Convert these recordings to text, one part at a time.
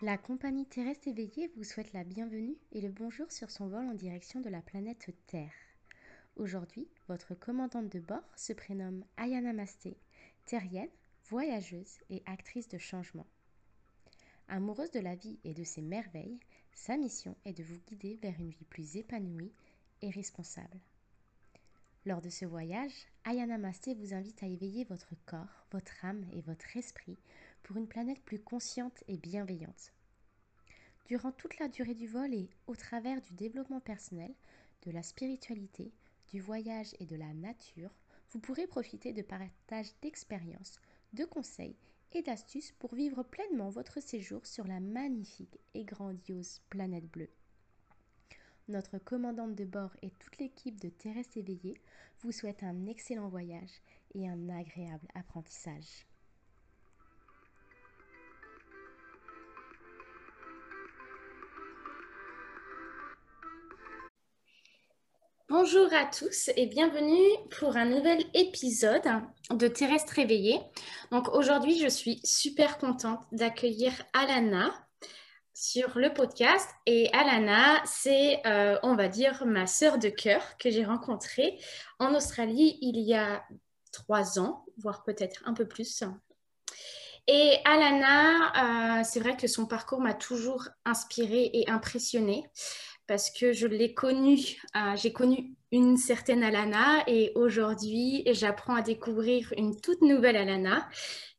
La compagnie terrestre éveillée vous souhaite la bienvenue et le bonjour sur son vol en direction de la planète Terre. Aujourd'hui, votre commandante de bord se prénomme Ayana Masté, terrienne, voyageuse et actrice de changement. Amoureuse de la vie et de ses merveilles, sa mission est de vous guider vers une vie plus épanouie et responsable. Lors de ce voyage, Ayana Masté vous invite à éveiller votre corps, votre âme et votre esprit pour une planète plus consciente et bienveillante. Durant toute la durée du vol et au travers du développement personnel, de la spiritualité, du voyage et de la nature, vous pourrez profiter de partages d'expériences, de conseils et d'astuces pour vivre pleinement votre séjour sur la magnifique et grandiose planète bleue. Notre commandante de bord et toute l'équipe de Terrestre éveillée vous souhaitent un excellent voyage et un agréable apprentissage. Bonjour à tous et bienvenue pour un nouvel épisode de Terrestre réveillé. Donc aujourd'hui, je suis super contente d'accueillir Alana sur le podcast. Et Alana, c'est, euh, on va dire, ma sœur de cœur que j'ai rencontrée en Australie il y a trois ans, voire peut-être un peu plus. Et Alana, euh, c'est vrai que son parcours m'a toujours inspirée et impressionnée parce que je l'ai connue, euh, j'ai connu une certaine Alana et aujourd'hui j'apprends à découvrir une toute nouvelle Alana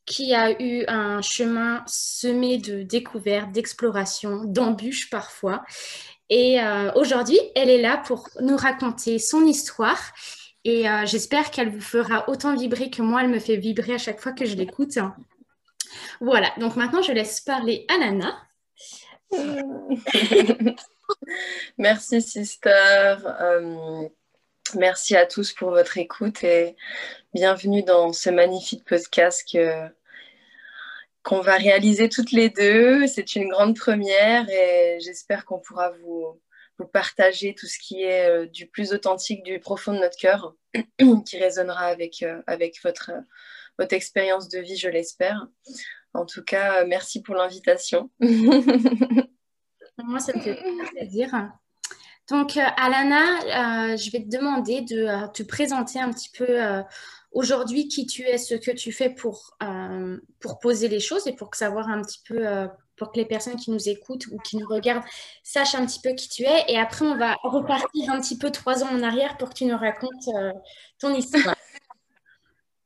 qui a eu un chemin semé de découvertes, d'explorations, d'embûches parfois. Et euh, aujourd'hui, elle est là pour nous raconter son histoire et euh, j'espère qu'elle vous fera autant vibrer que moi, elle me fait vibrer à chaque fois que je l'écoute. Voilà, donc maintenant je laisse parler Alana. Merci, sister. Euh, merci à tous pour votre écoute et bienvenue dans ce magnifique podcast qu'on va réaliser toutes les deux. C'est une grande première et j'espère qu'on pourra vous, vous, partager tout ce qui est euh, du plus authentique, du profond de notre cœur, qui résonnera avec, euh, avec votre, votre expérience de vie, je l'espère. En tout cas, merci pour l'invitation. Moi, ça me fait plaisir. Donc, euh, Alana, euh, je vais te demander de euh, te présenter un petit peu aujourd'hui qui tu es, ce que tu fais pour, pour poser les choses et pour savoir un petit peu, pour que les personnes qui nous écoutent ou qui nous regardent sachent un petit peu qui tu es. Et après, on va repartir un petit peu trois ans en arrière pour que tu nous racontes ton histoire.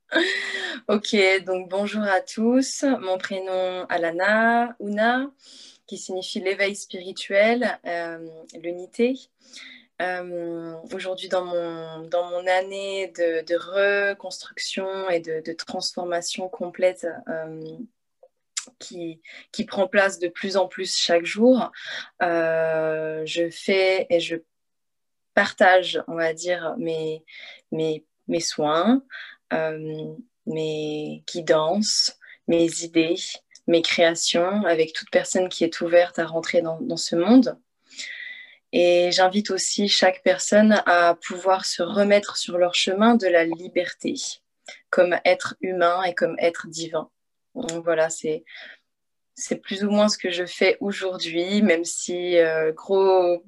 ok, donc bonjour à tous. Mon prénom Alana, Una qui signifie l'éveil spirituel, euh, l'unité. Euh, aujourd'hui, dans mon, dans mon année de, reconstruction et de, transformation complète euh, qui, qui, prend place de plus en plus chaque jour, je fais et je partage, on va dire, mes, mes, mes soins, mes guidances, mes idées, mes créations avec toute personne qui est ouverte à rentrer dans, ce monde. Et j'invite aussi chaque personne à pouvoir se remettre sur leur chemin de la liberté, comme être humain et comme être divin. voilà, c'est c'est plus ou moins ce que je fais aujourd'hui, même si euh, gros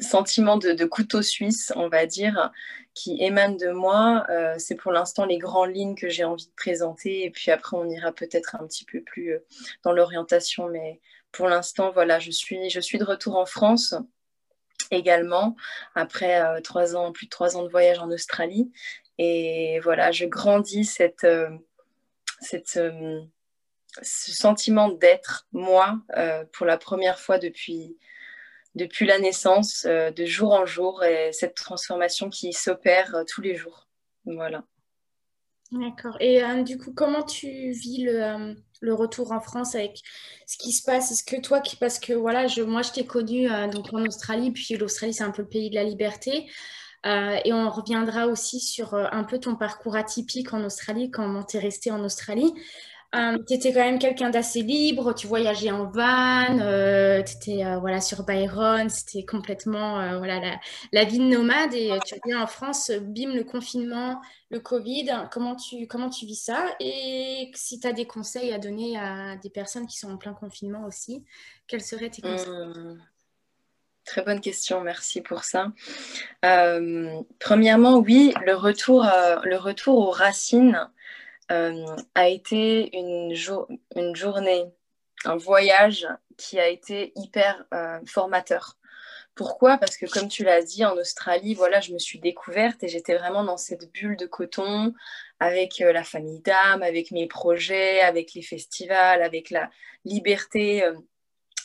sentiment de, couteau suisse, on va dire, qui émane de moi. Euh, c'est pour l'instant les grandes lignes que j'ai envie de présenter. Et puis après, on ira peut-être un petit peu plus euh, dans l'orientation. Mais pour l'instant, voilà, je suis, je suis de retour en France également, après euh, trois ans, plus de trois ans de voyage en Australie. Et voilà, je grandis cette, cette, ce sentiment d'être moi pour la première fois depuis depuis la naissance, euh, de jour en jour, et cette transformation qui s'opère euh, tous les jours. Voilà. D'accord. Et euh, du coup, comment tu vis le, le, retour en France avec ce qui se passe? Est-ce que toi, qui, parce que voilà, je, moi, je t'ai connue donc en Australie, puis l'Australie, c'est un peu le pays de la liberté. et on reviendra aussi sur un peu ton parcours atypique en Australie, comment tu es resté en Australie. Euh, tu étais quand même quelqu'un d'assez libre, tu voyageais en van, euh, tu étais euh, voilà, sur Byron, c'était complètement voilà, la, vie de nomade et tu reviens en France, bim, le confinement, le Covid, comment tu, comment tu vis ça? Et si tu as des conseils à donner à des personnes qui sont en plein confinement aussi, quels seraient tes conseils? Mmh. Très bonne question, merci pour ça. premièrement, oui, le retour, le retour aux racines euh, a été une, une, journée, un voyage qui a été hyper euh, formateur. Pourquoi? Parce que comme tu l'as dit, en Australie, voilà, je me suis découverte et j'étais vraiment dans cette bulle de coton avec euh, la famille d'âme, avec mes projets, avec les festivals, avec la liberté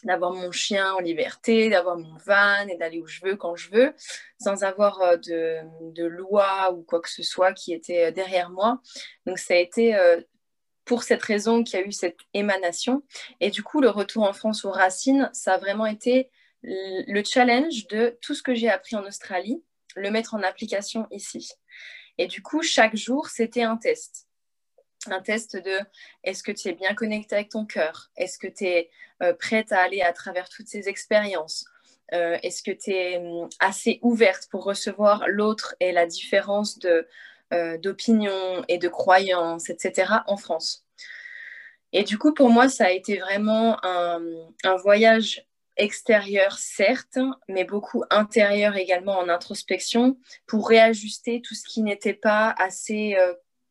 d'avoir mon chien en liberté, d'avoir mon van et d'aller où je veux quand je veux, sans avoir euh, de, de, loi ou quoi que ce soit qui était euh, derrière moi. Donc ça a été euh, pour cette raison qu'il y a eu cette émanation. Et du coup, le retour en France aux racines, ça a vraiment été le challenge de tout ce que j'ai appris en Australie, le mettre en application ici. Et du coup, chaque jour, c'était un test un test de est-ce que tu es bien connecté avec ton cœur? Est-ce que tu es euh, prête à aller à travers toutes ces expériences? Euh, Est-ce que tu es hum, assez ouverte pour recevoir l'autre et la différence euh, d'opinion et de croyances, etc. en France? Et du coup, pour moi, ça a été vraiment un voyage extérieur, certes, mais beaucoup intérieur également en introspection pour réajuster tout ce qui n'était pas assez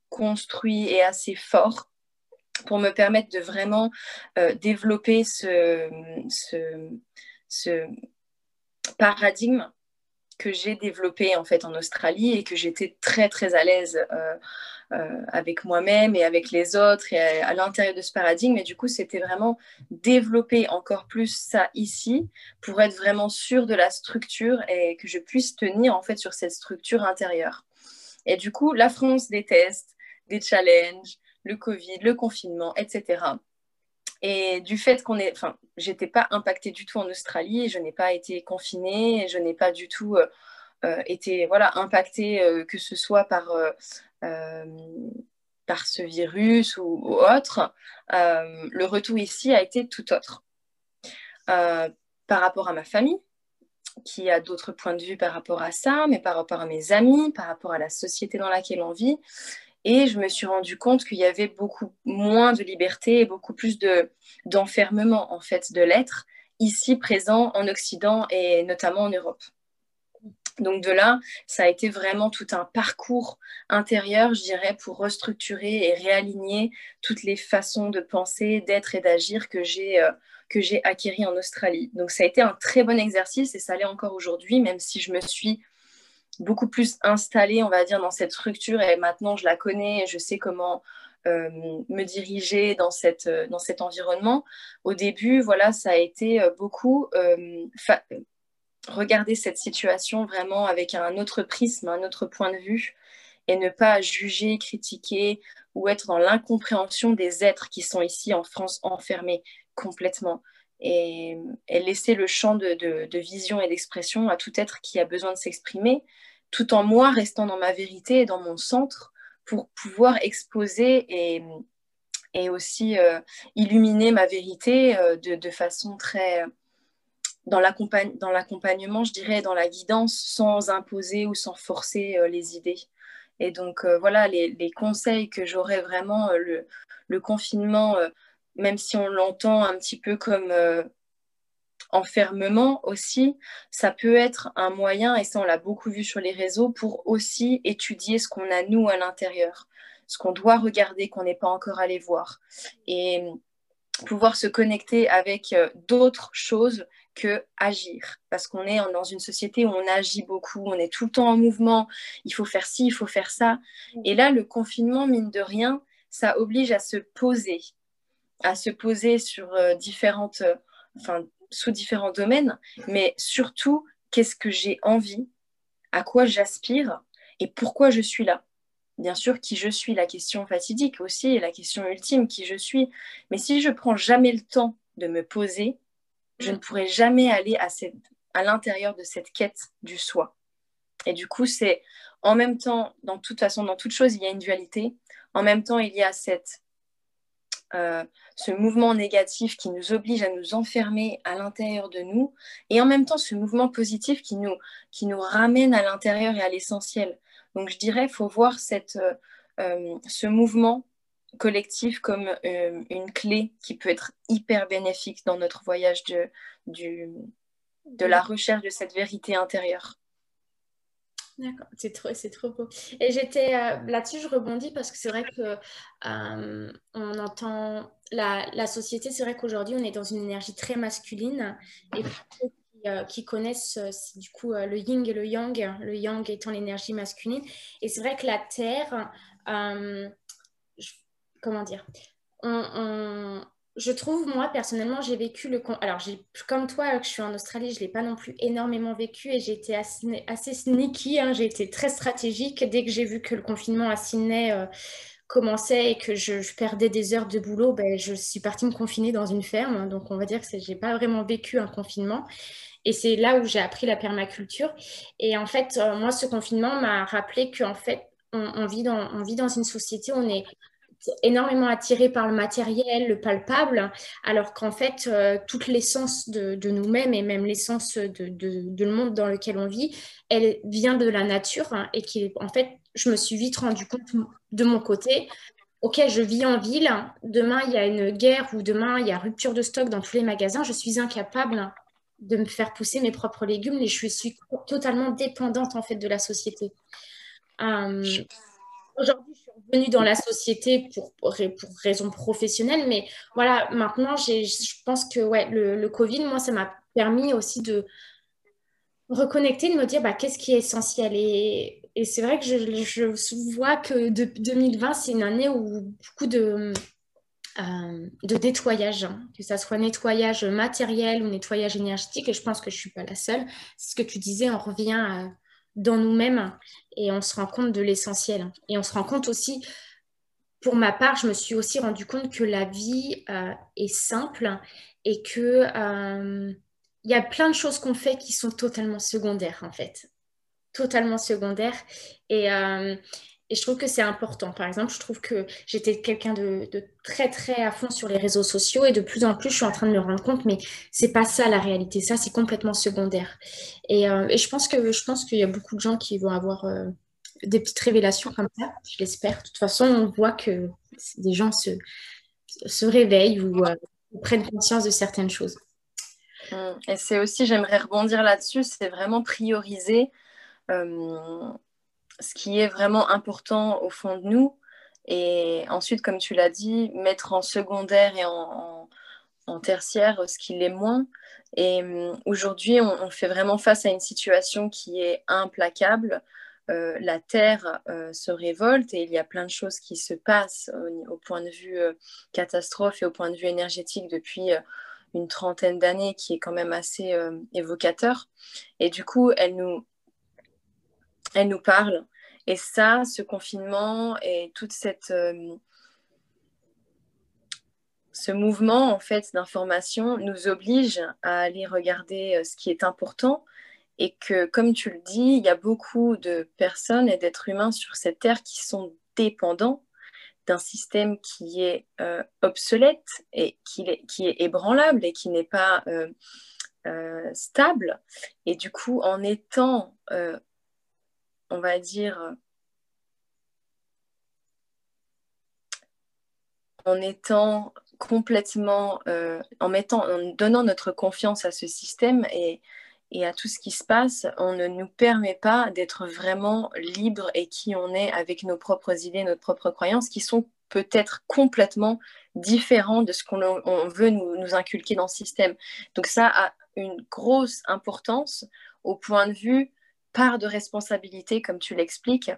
construit et assez fort pour me permettre de vraiment euh, développer ce, paradigme que j'ai développé en fait en Australie et que j'étais très très à l'aise euh, euh, avec moi-même et avec les autres et à, l'intérieur de ce paradigme. Et du coup, c'était vraiment développer encore plus ça ici pour être vraiment sûr de la structure et que je puisse tenir en fait sur cette structure intérieure. Et du coup, la France des tests, des challenges, le Covid, le confinement, etc. Et du fait qu'on est, enfin, j'étais pas impactée du tout en Australie, je n'ai pas été confinée, je n'ai pas du tout euh, euh, été, voilà, impactée euh, que ce soit par par ce virus ou, ou autre. le retour ici a été tout autre. par rapport à ma famille, qui a d'autres points de vue par rapport à ça, mais par rapport à mes amis, par rapport à la société dans laquelle on vit, et je me suis rendu compte qu'il y avait beaucoup moins de liberté et beaucoup plus de, d'enfermement, en fait, de l'être ici présent en Occident et notamment en Europe. Donc de là, ça a été vraiment tout un parcours intérieur, je dirais, pour restructurer et réaligner toutes les façons de penser, d'être et d'agir que j'ai euh, que j'ai acquéri en Australie. Donc ça a été un très bon exercice et ça l'est encore aujourd'hui, même si je me suis beaucoup plus installée, on va dire, dans cette structure et maintenant je la connais et je sais comment euh, me diriger dans, cette, euh, dans cet environnement. Au début, voilà, ça a été euh, beaucoup regarder cette situation vraiment avec un autre prisme, un autre point de vue et ne pas juger, critiquer ou être dans l'incompréhension des êtres qui sont ici en France enfermés complètement. Et, laisser le champ de, vision et d'expression à tout être qui a besoin de s'exprimer, tout en moi restant dans ma vérité et dans mon centre pour pouvoir exposer et, aussi euh, illuminer ma vérité euh, de, façon très dans l'accompagnement, je dirais, dans la guidance, sans imposer ou sans forcer euh, les idées. Et donc, voilà, les, conseils que j'aurais vraiment, le, confinement, même si on l'entend un petit peu comme enfermement aussi, ça peut être un moyen, et ça on l'a beaucoup vu sur les réseaux, pour aussi étudier ce qu'on a nous à l'intérieur, ce qu'on doit regarder, qu'on n'est pas encore allé voir, et pouvoir se connecter avec euh, d'autres choses que agir, parce qu'on est dans une société où on agit beaucoup, on est tout le temps en mouvement, il faut faire ci, il faut faire ça, et là le confinement, mine de rien, ça oblige à se poser, à se poser sur euh, différentes, euh, enfin sous différents domaines, mais surtout, qu'est-ce que j'ai envie, à quoi j'aspire et pourquoi je suis là. Bien sûr, qui je suis, la question fatidique aussi, et la question ultime, qui je suis. Mais si je prends jamais le temps de me poser, je ne pourrai jamais aller à, cette, à l'intérieur de cette quête du soi. Et du coup, c'est en même temps, dans toute façon, dans toute chose, il y a une dualité. En même temps, il y a cette euh, ce mouvement négatif qui nous oblige à nous enfermer à l'intérieur de nous, et en même temps ce mouvement positif qui nous, qui nous ramène à l'intérieur et à l'essentiel. Donc je dirais, il faut voir cette, euh, euh, ce mouvement collectif comme une clé qui peut être hyper bénéfique dans notre voyage de, du, de la recherche de cette vérité intérieure. D'accord, c'est trop, c'est trop beau. Et j'étais euh, là-dessus, je rebondis parce que c'est vrai que euh, on entend la, la société. C'est vrai qu'aujourd'hui, on est dans une énergie très masculine et pour ceux qui, euh, qui connaissent du coup le yin et le yang, le yang étant l'énergie masculine. Et c'est vrai que la terre, comment dire, on, je trouve, moi, personnellement, j'ai vécu le... Alors, comme toi, que je suis en Australie, je ne l'ai pas non plus énormément vécu et j'ai été assez, assez sneaky, hein. j'ai été très stratégique. Dès que j'ai vu que le confinement à Sydney euh, commençait et que je, perdais des heures de boulot, ben, je suis partie me confiner dans une ferme. Donc, on va dire que je n'ai pas vraiment vécu un confinement. Et c'est là où j'ai appris la permaculture. Et en fait, euh, moi, ce confinement m'a rappelé qu'en fait, on, vit dans, on vit dans une société on est énormément attiré par le matériel, le palpable, alors qu'en fait, euh, toute l'essence de, nous-mêmes et même l'essence de, de, le monde dans lequel on vit, elle vient de la nature hein, et qui, en fait, je me suis vite rendu compte de mon côté. Ok, je vis en ville. Demain, il y a une guerre ou demain, il y a rupture de stock dans tous les magasins. Je suis incapable de me faire pousser mes propres légumes et je suis totalement dépendante en fait de la société. Euh, aujourd'hui, je revenue dans la société pour, pour, raisons professionnelles, mais voilà, maintenant, je pense que ouais, le, Covid, moi, ça m'a permis aussi de reconnecter, de me dire bah, qu'est-ce qui est essentiel. Et, et c'est vrai que je, je, vois que de, 2020, c'est une année où beaucoup de, euh, de nettoyage, hein, que ça soit nettoyage matériel ou nettoyage énergétique, et je pense que je ne suis pas la seule. C'est ce que tu disais, on revient à dans nous-mêmes et on se rend compte de l'essentiel. Et on se rend compte aussi, pour ma part, je me suis aussi rendu compte que la vie euh, est simple et que euh, il y a plein de choses qu'on fait qui sont totalement secondaires en fait, totalement secondaires. Et, euh, et je trouve que c'est important. Par exemple, je trouve que j'étais quelqu'un de, très très à fond sur les réseaux sociaux et de plus en plus, je suis en train de me rendre compte, mais c'est pas ça la réalité. Ça, c'est complètement secondaire. Et, euh, je pense que je pense qu'il y a beaucoup de gens qui vont avoir euh, des petites révélations comme ça. Je l'espère. De toute façon, on voit que des gens se, se réveillent ou euh, prennent conscience de certaines choses. Hum, et c'est aussi, j'aimerais rebondir là-dessus, c'est vraiment prioriser ce qui est vraiment important au fond de nous. Et ensuite, comme tu l'as dit, mettre en secondaire et en, tertiaire ce qui l'est moins. Et hum, aujourd'hui, on, fait vraiment face à une situation qui est implacable. Euh, la Terre euh, se révolte et il y a plein de choses qui se passent au, point de vue euh, catastrophe et au point de vue énergétique depuis une trentaine d'années qui est quand même assez évocateur. Et du coup, elle nous, elle nous parle. Et ça, ce confinement et toute cette, euh, ce mouvement en fait d'information nous oblige à aller regarder euh, ce qui est important et que, comme tu le dis, il y a beaucoup de personnes et d'êtres humains sur cette terre qui sont dépendants d'un système qui est euh, obsolète et qui est, qui est, ébranlable et qui n'est pas stable. Et du coup, en étant on va dire, en étant complètement, euh, en, mettant, en donnant notre confiance à ce système et, à tout ce qui se passe, on ne nous permet pas d'être vraiment libre et qui on est avec nos propres idées, nos propres croyances, qui sont peut-être complètement différents de ce qu'on veut nous, inculquer dans le système. Donc ça a une grosse importance au point de vue part de responsabilité, comme tu l'expliques,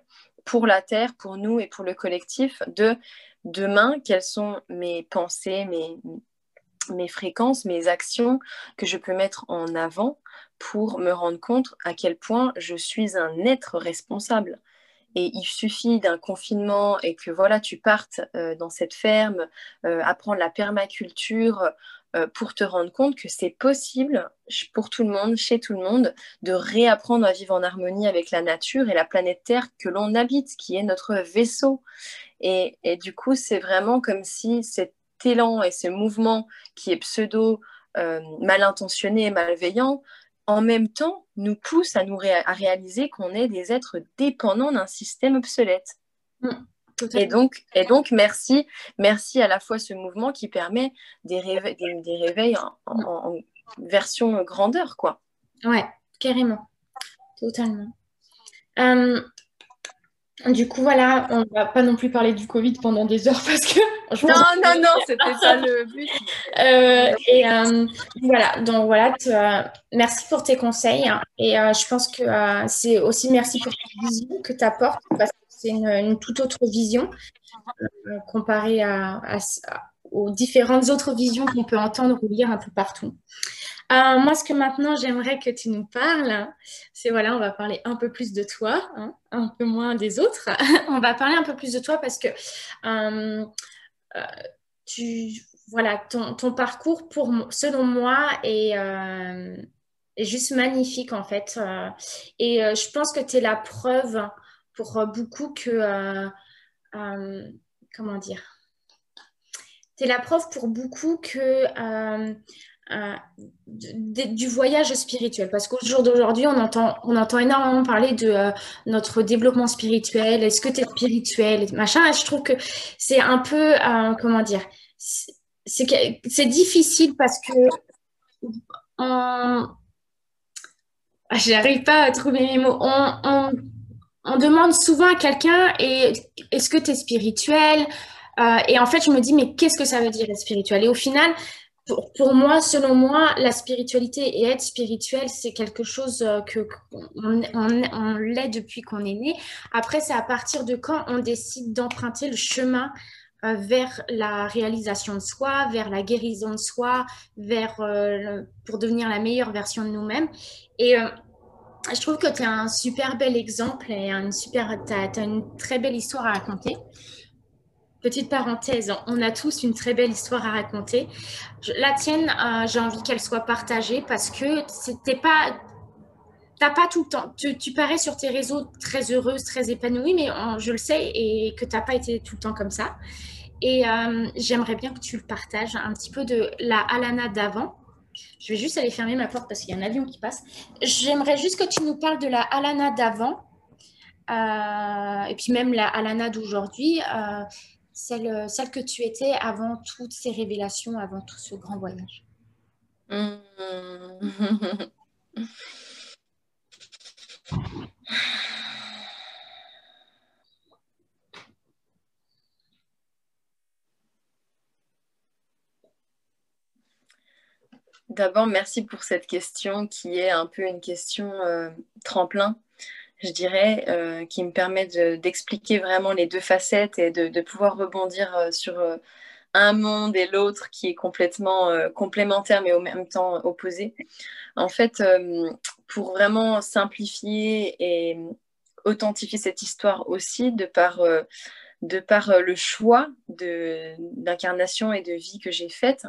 pour la Terre, pour nous et pour le collectif, de demain, quelles sont mes pensées, mes, fréquences, mes actions que je peux mettre en avant pour me rendre compte à quel point je suis un être responsable. Et il suffit d'un confinement et que voilà, tu partes euh, dans cette ferme, euh, apprendre la permaculture, euh, pour te rendre compte que c'est possible pour tout le monde, chez tout le monde, de réapprendre à vivre en harmonie avec la nature et la planète Terre que l'on habite, qui est notre vaisseau. Et, du coup, c'est vraiment comme si élan et ce mouvement qui est pseudo mal intentionné et malveillant, en même temps, nous pousse à nous réaliser qu'on est des êtres dépendants d'un système obsolète. Mm, et donc, et donc, merci, merci à la fois ce mouvement qui permet des, réveils, des, réveils en, version grandeur, quoi. Ouais, carrément, totalement. Euh, du coup, voilà, on va pas non plus parler du Covid pendant des heures parce que. Non, non, non, c'était pas le but. Euh, et euh, voilà, donc voilà, merci pour tes conseils. Hein. et euh, je pense que c'est aussi merci pour ta vision que tu apportes parce c'est une, toute autre vision comparée à, aux différentes autres visions qu'on peut entendre ou lire un peu partout. Euh, moi, ce que maintenant j'aimerais que tu nous parles, c'est voilà, on va parler un peu plus de toi, hein, un peu moins des autres. on va parler un peu plus de toi parce que euh, euh, tu, voilà, ton, ton, parcours, pour, selon moi, est, est, juste magnifique en fait. et je pense que tu es la preuve pour beaucoup que, comment dire, tu es la preuve pour beaucoup que euh, du voyage spirituel. Parce qu'au jour d'aujourd'hui, on entend, on entend énormément parler de euh, notre développement spirituel. Est-ce que tu es spirituel Machin. Je trouve que c'est un peu, euh, comment dire, c'est difficile parce que on... J'arrive pas à trouver mes mots. On, demande souvent à quelqu'un est-ce que tu es spirituel Et en fait, je me dis mais qu'est-ce que ça veut dire être spirituel? Et au final, pour, moi, selon moi, la spiritualité et être spirituel, c'est quelque chose euh, que on, l'est depuis qu'on est né. Après, c'est à partir de quand on décide d'emprunter le chemin euh, vers la réalisation de soi, vers la guérison de soi, vers euh, pour devenir la meilleure version de nous-mêmes. Et je trouve que tu as un super bel exemple et tu as, une très belle histoire à raconter. Petite parenthèse, on a tous une très belle histoire à raconter. la tienne, euh, j'ai envie qu'elle soit partagée parce que c'était pas, t'as pas tout le temps. Tu, parais sur tes réseaux très heureuse, très épanouie, mais je le sais et que t'as pas été tout le temps comme ça. Et euh, j'aimerais bien que tu le partages un petit peu de la Alana d'avant. Je vais juste aller fermer ma porte parce qu'il y a un avion qui passe. J'aimerais juste que tu nous parles de la Alana d'avant. Euh, et puis même la Alana d'aujourd'hui, celle, celle que tu étais avant toutes ces révélations, avant tout ce grand voyage mmh. D'abord, merci pour cette question qui est un peu une question euh, tremplin je dirais, euh, qui me permet d'expliquer vraiment les deux facettes et de, pouvoir rebondir euh, sur un monde et l'autre qui est complètement complémentaire mais au même temps opposé. En fait, pour vraiment simplifier et authentifier cette histoire aussi de par, de par le choix d'incarnation et de vie que j'ai faite,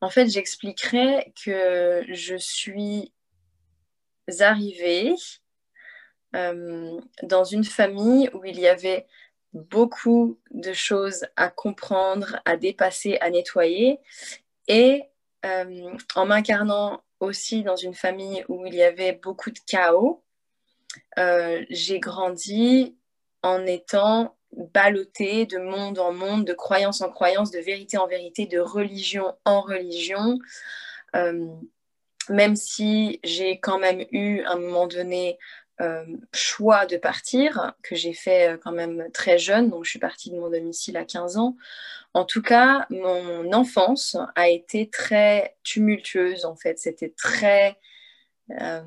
en fait, j'expliquerai que je suis arrivée euh, dans une famille où il y avait beaucoup de choses à comprendre, à dépasser, à nettoyer. Et euh, en m'incarnant aussi dans une famille où il y avait beaucoup de chaos, euh, j'ai grandi en étant ballottée de monde en monde, de croyance en croyance, de vérité en vérité, de religion en religion. même si j'ai quand même eu à un moment donné euh, choix de partir, que j'ai fait euh, quand même très jeune, donc je suis partie de mon domicile à 15 ans. En tout cas, mon enfance a été très tumultueuse, en fait. C'était très, euh,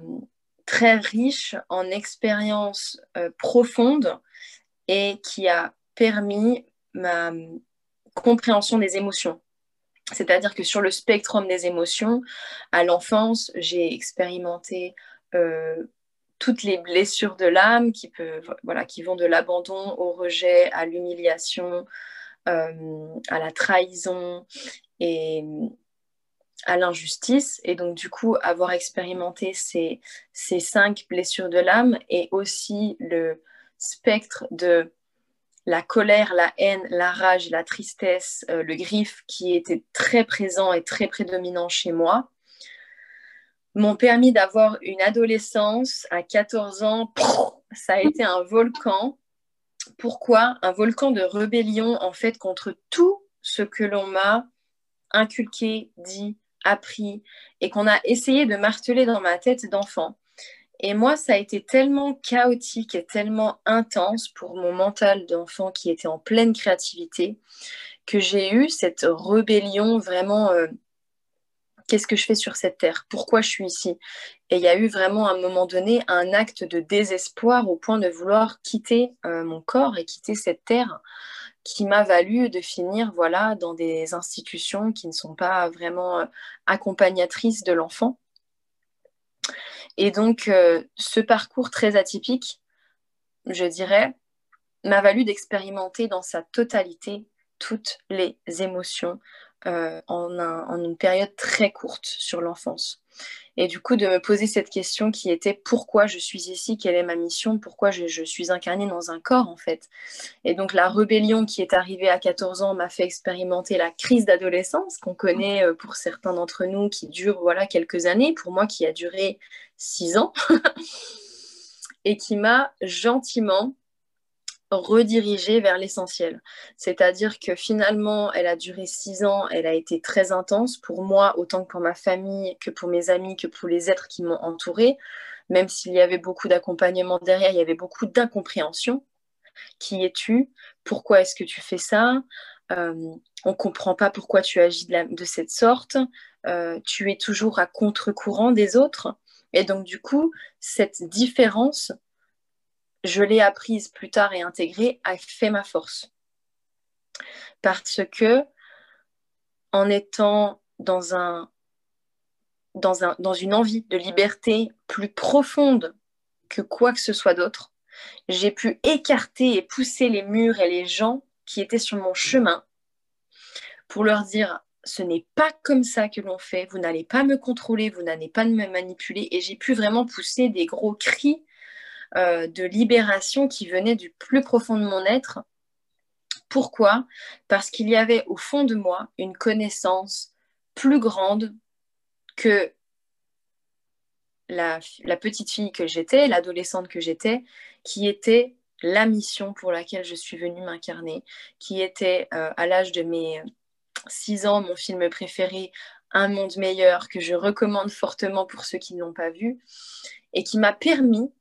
très riche en expériences profondes et qui a permis ma compréhension des émotions. C'est-à-dire que sur le spectrum des émotions, à l'enfance, j'ai expérimenté toutes les blessures de l'âme qui, voilà, qui vont de l'abandon au rejet, à l'humiliation, euh, à la trahison et à l'injustice. Et donc, du coup, avoir expérimenté ces, ces cinq blessures de l'âme et aussi le spectre de la colère, la haine, la rage, la tristesse, euh, le griffe qui était très présent et très prédominant chez moi, m'ont permis d'avoir une adolescence à 14 ans. Ça a été un volcan. Pourquoi? Un volcan de rébellion en fait contre tout ce que l'on m'a inculqué, dit, appris et qu'on a essayé de marteler dans ma tête d'enfant. Et moi, ça a été tellement chaotique et tellement intense pour mon mental d'enfant qui était en pleine créativité que j'ai eu cette rébellion vraiment. Euh, qu'est-ce que je fais sur cette terre? Pourquoi je suis ici? Et il y a eu vraiment à un moment donné un acte de désespoir au point de vouloir quitter euh, mon corps et quitter cette terre qui m'a valu de finir voilà dans des institutions qui ne sont pas vraiment euh, accompagnatrices de l'enfant. Et donc, euh, ce parcours très atypique, je dirais, m'a valu d'expérimenter dans sa totalité toutes les émotions euh, en, une période très courte sur l'enfance. Et du coup, de me poser cette question qui était pourquoi je suis ici, quelle est ma mission, pourquoi je, suis incarnée dans un corps en fait. Et donc la rébellion qui est arrivée à 14 ans m'a fait expérimenter la crise d'adolescence qu'on connaît euh, pour certains d'entre nous qui dure voilà quelques années, pour moi qui a duré six ans, et qui m'a gentiment redirigée vers l'essentiel. C'est-à-dire que finalement, elle a duré six ans, elle a été très intense pour moi, autant que pour ma famille, que pour mes amis, que pour les êtres qui m'ont entourée. Même s'il y avait beaucoup d'accompagnement derrière, il y avait beaucoup d'incompréhension. Qui es-tu? Pourquoi est-ce que tu fais ça? Euh, On ne comprend pas pourquoi tu agis de, cette sorte. Euh, tu es toujours à contre-courant des autres. Et donc, du coup, cette différence, je l'ai apprise plus tard et intégrée, a fait ma force. Parce que, en étant dans, un, dans, un, dans une envie de liberté plus profonde que quoi que ce soit d'autre, j'ai pu écarter et pousser les murs et les gens qui étaient sur mon chemin pour leur dire ce n'est pas comme ça que l'on fait, vous n'allez pas me contrôler, vous n'allez pas me manipuler. Et j'ai pu vraiment pousser des gros cris euh, de libération qui venaient du plus profond de mon être. Pourquoi? Parce qu'il y avait au fond de moi une connaissance plus grande que la, petite fille que j'étais, l'adolescente que j'étais, qui était la mission pour laquelle je suis venue m'incarner, qui était euh, à l'âge de mes 6 ans, mon film préféré, Un monde meilleur, que je recommande fortement pour ceux qui ne l'ont pas vu, et qui m'a permis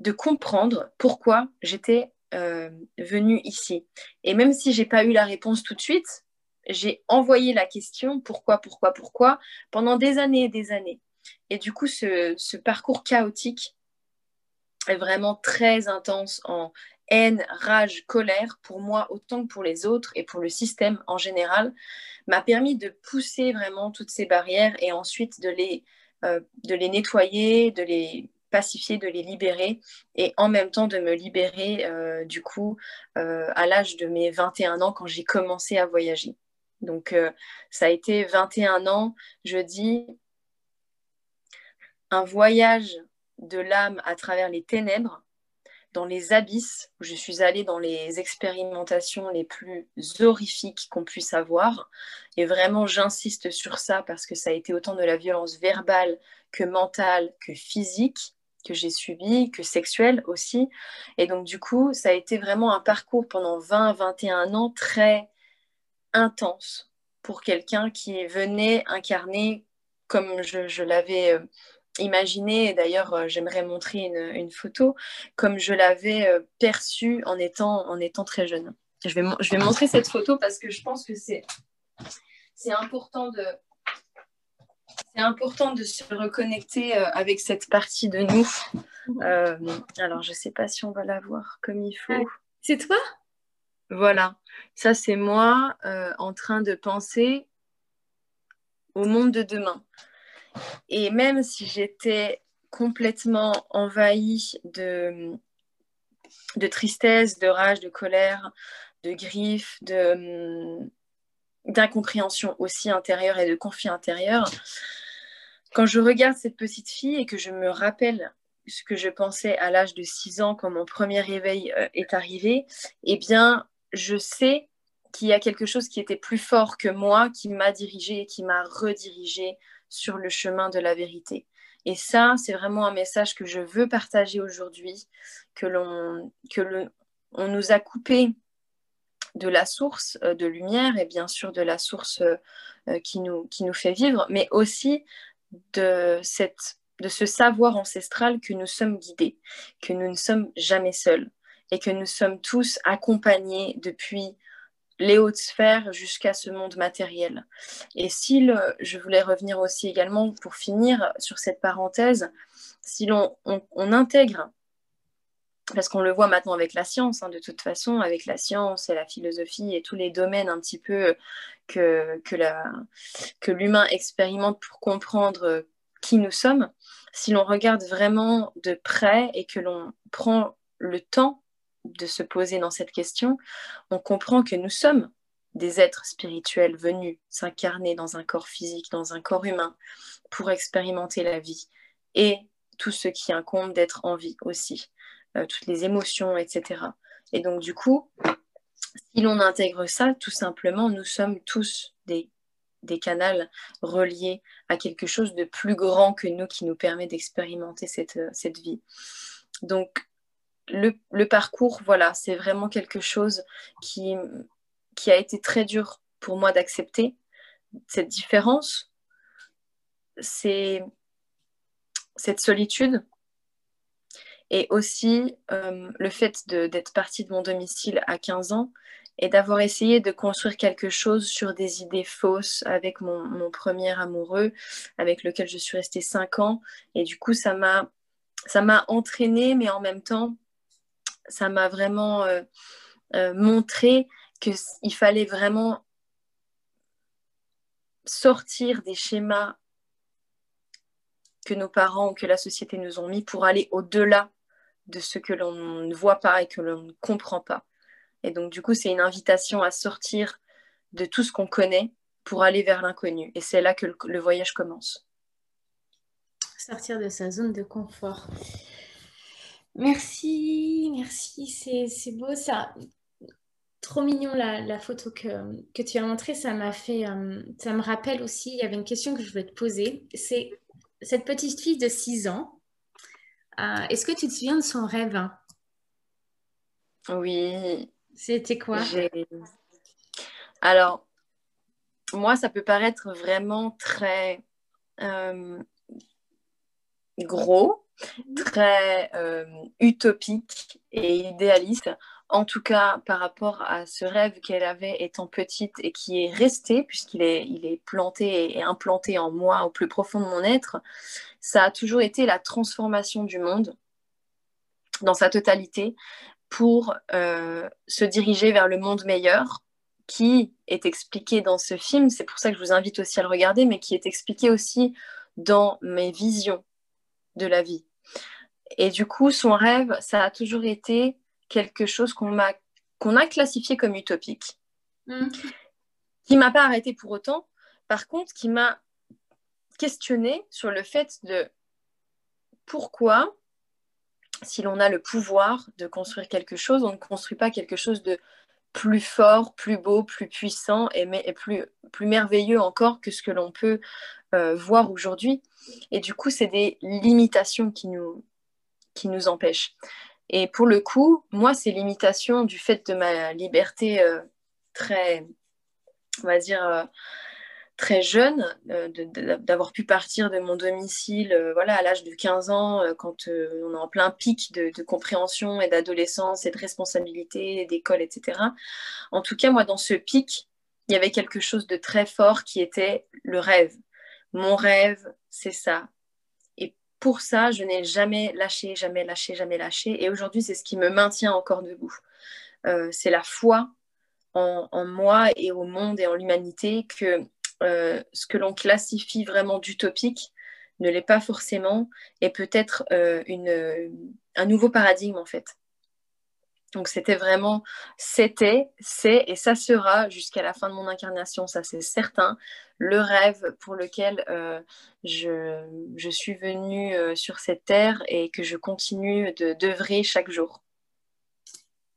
de comprendre pourquoi j'étais euh, venue ici. Et même si j'ai pas eu la réponse tout de suite, j'ai envoyé la question pourquoi, pourquoi, pourquoi pendant des années et des années. Et du coup, ce parcours chaotique vraiment très intense en haine, rage, colère, pour moi autant que pour les autres et pour le système en général, m'a permis de pousser vraiment toutes ces barrières et ensuite de les, euh, de les nettoyer, de les pacifier, de les libérer et en même temps de me libérer euh, du coup euh, à l'âge de mes 21 ans quand j'ai commencé à voyager. Donc ça a été 21 ans, je dis, un voyage de l'âme à travers les ténèbres dans les abysses, où je suis allée dans les expérimentations les plus horrifiques qu'on puisse avoir. Et vraiment, j'insiste sur ça parce que ça a été autant de la violence verbale que mentale, que physique que j'ai subi, que sexuelle aussi. Et donc, du coup, ça a été vraiment un parcours pendant 20-21 ans très intense pour quelqu'un qui venait incarner, comme je, je l'avais euh, Imaginez, d'ailleurs, euh, j'aimerais montrer une, photo, comme je l'avais euh, perçue en étant, en étant très jeune. Je vais, je vais montrer cette photo parce que je pense que c'est important de, c'est important de se reconnecter euh, avec cette partie de nous. alors, je ne sais pas si on va la voir comme il faut. C'est toi? Voilà. Ça, c'est moi en train de penser au monde de demain. Et même si j'étais complètement envahie de, de tristesse, de rage, de colère, de griffes, de, d'incompréhension aussi intérieure et de conflit intérieur, quand je regarde cette petite fille et que je me rappelle ce que je pensais à l'âge de 6 ans quand mon premier réveil euh, est arrivé, eh bien, je sais qu'il y a quelque chose qui était plus fort que moi, qui m'a dirigé et qui m'a redirigé sur le chemin de la vérité. Et ça, c'est vraiment un message que je veux partager aujourd'hui, que l'on que on nous a coupé de la source euh, de lumière et bien sûr de la source euh, qui, nous, qui nous fait vivre, mais aussi de, cette, de ce savoir ancestral que nous sommes guidés, que nous ne sommes jamais seuls et que nous sommes tous accompagnés depuis les hautes sphères jusqu'à ce monde matériel. Et si je voulais revenir aussi également pour finir sur cette parenthèse, si l'on on, intègre, parce qu'on le voit maintenant avec la science, hein, de toute façon, avec la science et la philosophie et tous les domaines un petit peu que, que, l'humain expérimente pour comprendre qui nous sommes, si l'on regarde vraiment de près et que l'on prend le temps de se poser dans cette question, on comprend que nous sommes des êtres spirituels venus s'incarner dans un corps physique, dans un corps humain, pour expérimenter la vie et tout ce qui incombe d'être en vie aussi, euh, toutes les émotions, etc. Et donc du coup, si l'on intègre ça, tout simplement, nous sommes tous des, des canals reliés à quelque chose de plus grand que nous qui nous permet d'expérimenter cette, cette vie. Donc le, parcours, voilà, c'est vraiment quelque chose qui, qui a été très dur pour moi d'accepter. Cette différence, c'est cette solitude et aussi euh, le fait d'être partie de mon domicile à 15 ans et d'avoir essayé de construire quelque chose sur des idées fausses avec mon, mon, premier amoureux avec lequel je suis restée 5 ans. Et du coup ça m'a entraînée mais en même temps ça m'a vraiment euh, euh, montré qu'il fallait vraiment sortir des schémas que nos parents ou que la société nous ont mis pour aller au-delà de ce que l'on ne voit pas et que l'on ne comprend pas. Et donc, du coup, c'est une invitation à sortir de tout ce qu'on connaît pour aller vers l'inconnu. Et c'est là que le, voyage commence. Sortir de sa zone de confort. Merci, merci, c'est beau ça. Trop mignon la, photo que, que, tu as montrée, ça m'a fait, euh, ça me rappelle aussi, il y avait une question que je voulais te poser. C'est cette petite fille de 6 ans, euh, est-ce que tu te souviens de son rêve Oui. C'était quoi? Alors, moi, ça peut paraître vraiment très euh, gros, très euh, utopique et idéaliste, en tout cas par rapport à ce rêve qu'elle avait étant petite et qui est resté, puisqu'il est, il est planté et implanté en moi au plus profond de mon être, ça a toujours été la transformation du monde dans sa totalité pour euh, se diriger vers le monde meilleur qui est expliqué dans ce film, c'est pour ça que je vous invite aussi à le regarder, mais qui est expliqué aussi dans mes visions de la vie. Et du coup, son rêve, ça a toujours été quelque chose qu'on a, qu'on a classifié comme utopique, mm. qui m'a pas arrêté pour autant, par contre, qui m'a questionné sur le fait de pourquoi, si l'on a le pouvoir de construire quelque chose, on ne construit pas quelque chose de plus fort, plus beau, plus puissant et, plus, plus merveilleux encore que ce que l'on peut euh, voir aujourd'hui. Et du coup, c'est des limitations qui nous, qui nous empêchent. Et pour le coup, moi, ces limitations du fait de ma liberté euh, très, on va dire, euh, très jeune, d'avoir pu partir de mon domicile voilà, à l'âge de 15 ans, quand on est en plein pic de, compréhension et d'adolescence et de responsabilité, d'école, etc. En tout cas, moi, dans ce pic, il y avait quelque chose de très fort qui était le rêve mon rêve, c'est ça. Et pour ça, je n'ai jamais lâché, jamais lâché, jamais lâché. Et aujourd'hui, c'est ce qui me maintient encore debout. Euh, c'est la foi en, moi et au monde et en l'humanité que euh, ce que l'on classifie vraiment d'utopique ne l'est pas forcément et peut-être euh, un nouveau paradigme en fait. Donc c'était vraiment, c'était, c'est et ça sera jusqu'à la fin de mon incarnation, ça c'est certain, le rêve pour lequel euh, je, je, suis venue sur cette terre et que je continue de d'œuvrer chaque jour.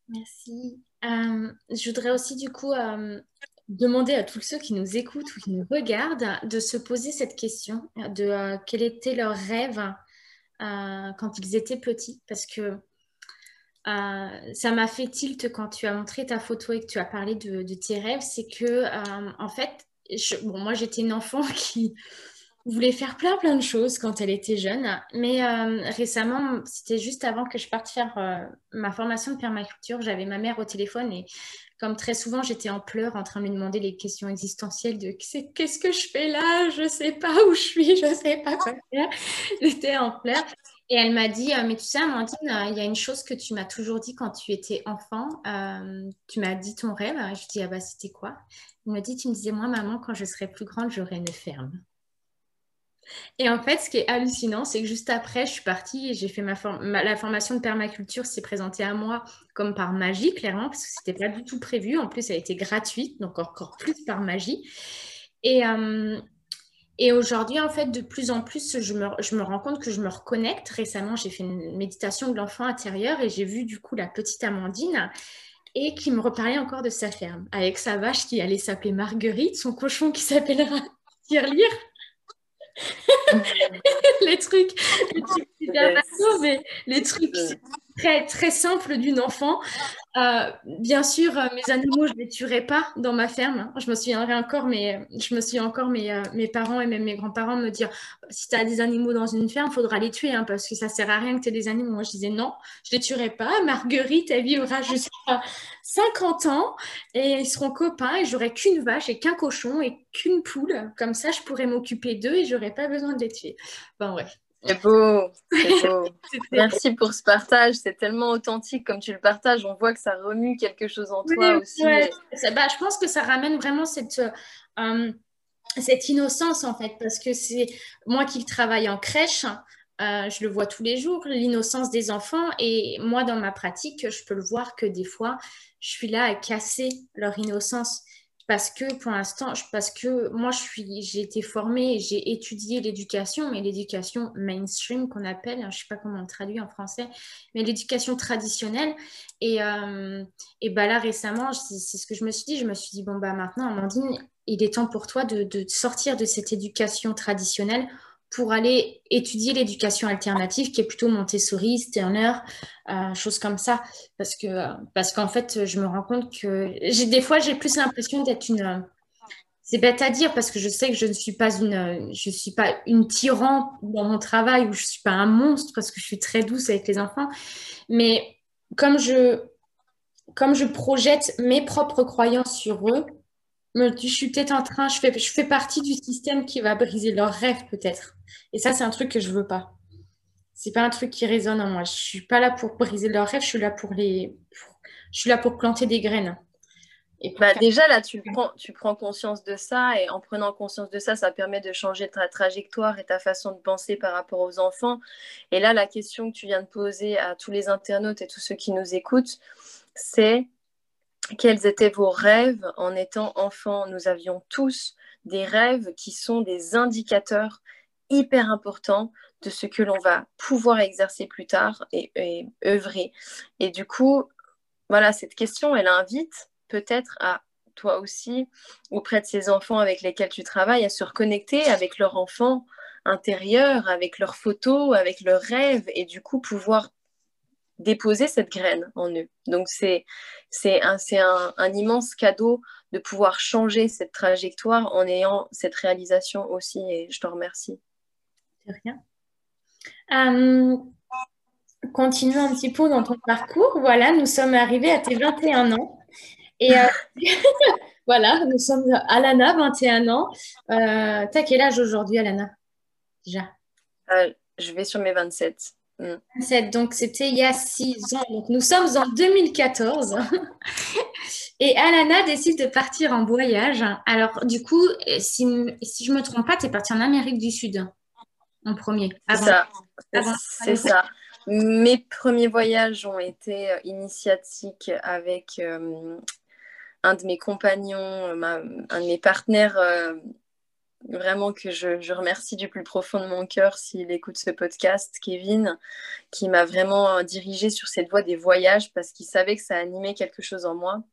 Merci. Je voudrais aussi du coup demander à tous ceux qui nous écoutent ou qui nous regardent de se poser cette question de quel était leur rêve quand ils étaient petits, parce que euh, ça m'a fait tilt quand tu as montré ta photo et que tu as parlé de, tes rêves, c'est que euh, en fait, bon, moi j'étais une enfant qui voulait faire plein plein de choses quand elle était jeune, mais euh, récemment, c'était juste avant que je parte faire ma formation de permaculture, j'avais ma mère au téléphone et comme très souvent, j'étais en pleurs en train de lui demander les questions existentielles de qu'est-ce que je fais là, je sais pas où je suis, je sais pas quoi faire. J'étais en pleurs. Et elle m'a dit, euh, mais tu sais, Amandine, euh, il y a une chose que tu m'as toujours dit quand tu étais enfant. Euh, tu m'as dit ton rêve. Je dis, ah bah c'était quoi? Elle m'a dit, tu me disais, moi, maman, quand je serai plus grande, j'aurai une ferme. Et en fait, ce qui est hallucinant, c'est que juste après, je suis partie et j'ai fait ma, la formation de permaculture s'est présentée à moi comme par magie, clairement, parce que ce n'était pas du tout prévu. En plus, elle été gratuite, donc encore plus par magie. Et, et aujourd'hui, en fait, de plus en plus, je me, rends compte que je me reconnecte. Récemment, j'ai fait une méditation de l'enfant intérieur et j'ai vu du coup la petite Amandine et qui me reparlait encore de sa ferme, avec sa vache qui allait s'appeler Marguerite, son cochon qui s'appellera Tirelire. les trucs, les trucs super mais les trucs très, très simples d'une enfant. Euh, bien sûr, euh, mes animaux, je ne les tuerai pas dans ma ferme. Je me souviendrai encore, mais je me souviens encore mes, euh, parents et même mes grands-parents me dire si tu as des animaux dans une ferme, il faudra les tuer hein, parce que ça ne sert à rien que tu aies des animaux. Moi, je disais non, je ne les tuerai pas. Marguerite, elle vivra jusqu'à 50 ans et ils seront copains et j'aurai qu'une vache et qu'un cochon et qu'une poule. Comme ça, je pourrais m'occuper d'eux et j'aurais pas besoin de les tuer. Enfin, bref. C'est beau, c'est beau. Merci pour ce partage, c'est tellement authentique comme tu le partages, on voit que ça remue quelque chose en toi aussi. bah, je pense que ça ramène vraiment cette, euh, cette innocence en fait, parce que c'est moi qui travaille en crèche, euh, je le vois tous les jours, l'innocence des enfants, et moi dans ma pratique, je peux le voir que des fois, je suis là à casser leur innocence parce que pour l'instant, parce que moi, je suis, j'ai été formée, j'ai étudié l'éducation, mais l'éducation mainstream qu'on appelle, hein, je ne sais pas comment on traduit en français, mais l'éducation traditionnelle. Et, euh, et bah là, récemment, c'est, ce que je me suis dit. Je me suis dit, bon, bah maintenant, Amandine, il est temps pour toi de, de sortir de cette éducation traditionnelle pour aller étudier l'éducation alternative qui est plutôt Montessori, Sterner, euh, choses comme ça. Parce que parce qu'en fait, je me rends compte que des fois j'ai plus l'impression d'être une c'est bête à dire parce que je sais que je ne suis pas une je suis pas une tyran dans mon travail ou je suis pas un monstre parce que je suis très douce avec les enfants. Mais comme je comme je projette mes propres croyances sur eux, je suis peut-être en train, je fais, je fais partie du système qui va briser leurs rêves peut-être. Et ça, c'est un truc que je veux pas. C'est pas un truc qui résonne en moi. Je suis pas là pour briser leurs rêves, je suis là pour les, je suis là pour planter des graines. Et bah, Déjà, là, tu prends, tu prends conscience de ça et en prenant conscience de ça, ça permet de changer ta trajectoire et ta façon de penser par rapport aux enfants. Et là, la question que tu viens de poser à tous les internautes et tous ceux qui nous écoutent, c'est quels étaient vos rêves en étant enfant? Nous avions tous des rêves qui sont des indicateurs hyper importants de ce que l'on va pouvoir exercer plus tard et, œuvrer. Et du coup, voilà, cette question, elle invite peut-être à toi aussi, auprès de ces enfants avec lesquels tu travailles, à se reconnecter avec leur enfant intérieur, avec leurs photos, avec leurs rêves, et du coup pouvoir déposer cette graine en eux. Donc c'est un, un, un immense cadeau de pouvoir changer cette trajectoire en ayant cette réalisation aussi et je te remercie. De rien. Euh, continue un petit peu dans ton parcours. Voilà, nous sommes arrivés à tes 21 ans. Et euh, voilà, nous sommes à Alana, 21 ans. Euh, T'as quel âge aujourd'hui, Alana Déjà? Je vais sur mes 27. Donc, c'était il y a six ans. Donc, nous sommes en 2014. Et Alana décide de partir en voyage. Alors, du coup, si, si je ne me trompe pas, tu es partie en Amérique du Sud en premier. C'est ça. C'est ça. mes premiers voyages ont été initiatiques avec un de mes compagnons, un de mes partenaires vraiment que je, remercie du plus profond de mon cœur s'il écoute ce podcast, Kevin, qui m'a vraiment dirigé sur cette voie des voyages parce qu'il savait que ça animait quelque chose en moi.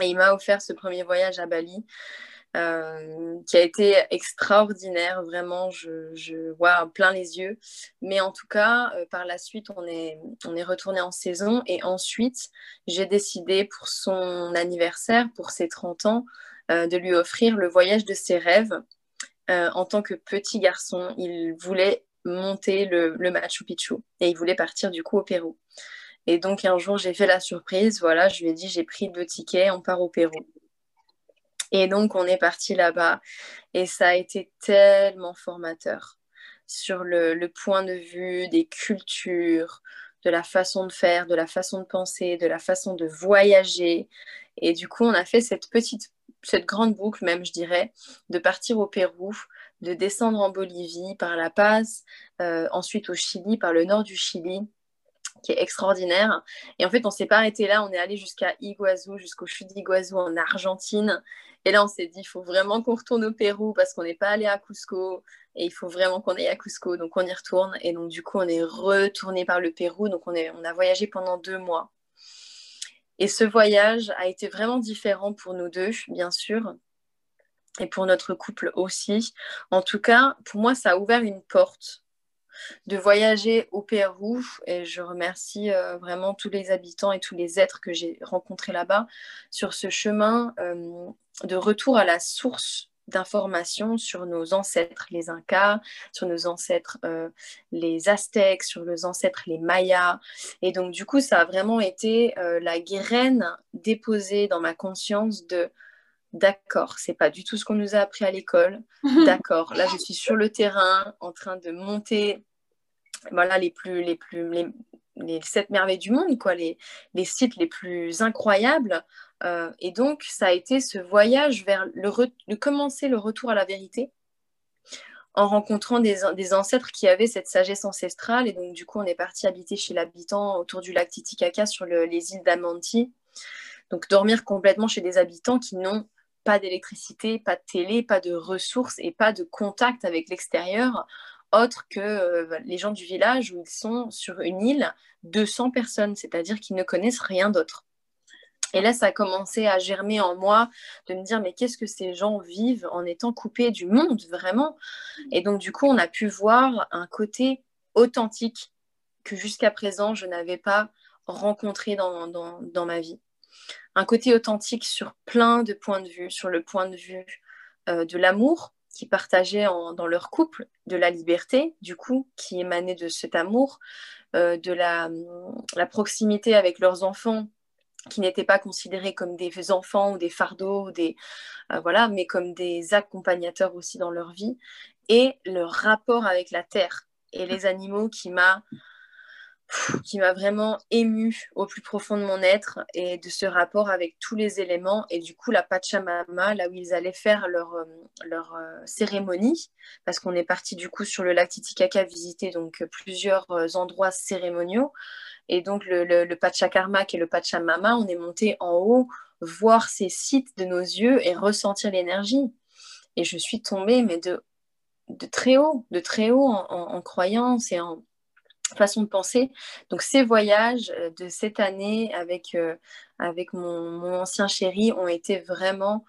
Et il m'a offert ce premier voyage à Bali. Euh, qui a été extraordinaire, vraiment, je, vois plein les yeux. Mais en tout cas, euh, par la suite, on est, on est retourné en saison et ensuite, j'ai décidé pour son anniversaire, pour ses 30 ans, euh, de lui offrir le voyage de ses rêves. En tant que petit garçon, il voulait monter le, le Machu Picchu et il voulait partir du coup au Pérou. Et donc un jour, j'ai fait la surprise. Voilà, je lui ai dit, j'ai pris deux tickets, on part au Pérou. Et donc, on est parti là-bas et ça a été tellement formateur sur le, point de vue des cultures, de la façon de faire, de la façon de penser, de la façon de voyager. Et du coup, on a fait cette petite, cette grande boucle même, je dirais, de partir au Pérou, de descendre en Bolivie par La Paz, euh, ensuite au Chili, par le nord du Chili, qui est extraordinaire. Et en fait, on s'est pas arrêté là, on est allé jusqu'à Iguazu, jusqu'au chute d'Iguazu en Argentine. Et là, on s'est dit, il faut vraiment qu'on retourne au Pérou parce qu'on n'est pas allé à Cusco et il faut vraiment qu'on aille à Cusco. Donc, on y retourne. Et donc, du coup, on est retourné par le Pérou. Donc, on, est, on a voyagé pendant deux mois. Et ce voyage a été vraiment différent pour nous deux, bien sûr, et pour notre couple aussi. En tout cas, pour moi, ça a ouvert une porte de voyager au Pérou. Et je remercie euh, vraiment tous les habitants et tous les êtres que j'ai rencontrés là-bas sur ce chemin euh, de retour à la source d'informations sur nos ancêtres les Incas, sur nos ancêtres euh, les Aztèques, sur nos ancêtres les Mayas. Et donc du coup, ça a vraiment été la graine déposée dans ma conscience de D'accord, c'est pas du tout ce qu'on nous a appris à l'école. D'accord, là je suis sur le terrain en train de monter voilà, les plus, les plus, les, sept merveilles du monde, quoi, les, les sites les plus incroyables. Euh, et donc, ça a été ce voyage vers le de commencer le retour à la vérité en rencontrant des, ancêtres qui avaient cette sagesse ancestrale. Et donc, du coup, on est parti habiter chez l'habitant autour du lac Titicaca sur les îles d'Amanti. Donc, dormir complètement chez des habitants qui n'ont pas d'électricité, pas de télé, pas de ressources et pas de contact avec l'extérieur autre que euh, les gens du village où ils sont sur une île, 200 personnes, c'est-à-dire qu'ils ne connaissent rien d'autre. Et là, ça a commencé à germer en moi de me dire, mais qu'est-ce que ces gens vivent en étant coupés du monde, vraiment? Et donc, du coup, on a pu voir un côté authentique que jusqu'à présent, je n'avais pas rencontré dans, ma vie. Un côté authentique sur plein de points de vue, sur le point de vue euh, de l'amour, qui partageaient dans leur couple, de la liberté, du coup, qui émanait de cet amour, euh, de la, proximité avec leurs enfants, qui n'étaient pas considérés comme des enfants ou des fardeaux, des, euh, voilà, mais comme des accompagnateurs aussi dans leur vie, et leur rapport avec la terre et les animaux qui m'a qui m'a vraiment ému au plus profond de mon être et de ce rapport avec tous les éléments. Et du coup la Pachamama là où ils allaient faire leur, euh, leur euh, cérémonie parce qu'on est parti du coup sur le lac Titicaca visiter donc plusieurs euh, endroits cérémoniaux. Et donc le, le, et le Pachamama on est monté en haut voir ces sites de nos yeux et ressentir l'énergie. Et je suis tombée mais de, de très haut de très haut en, en croyance et en façon de penser. Donc ces voyages euh, de cette année avec, euh, avec mon, ancien chéri ont été vraiment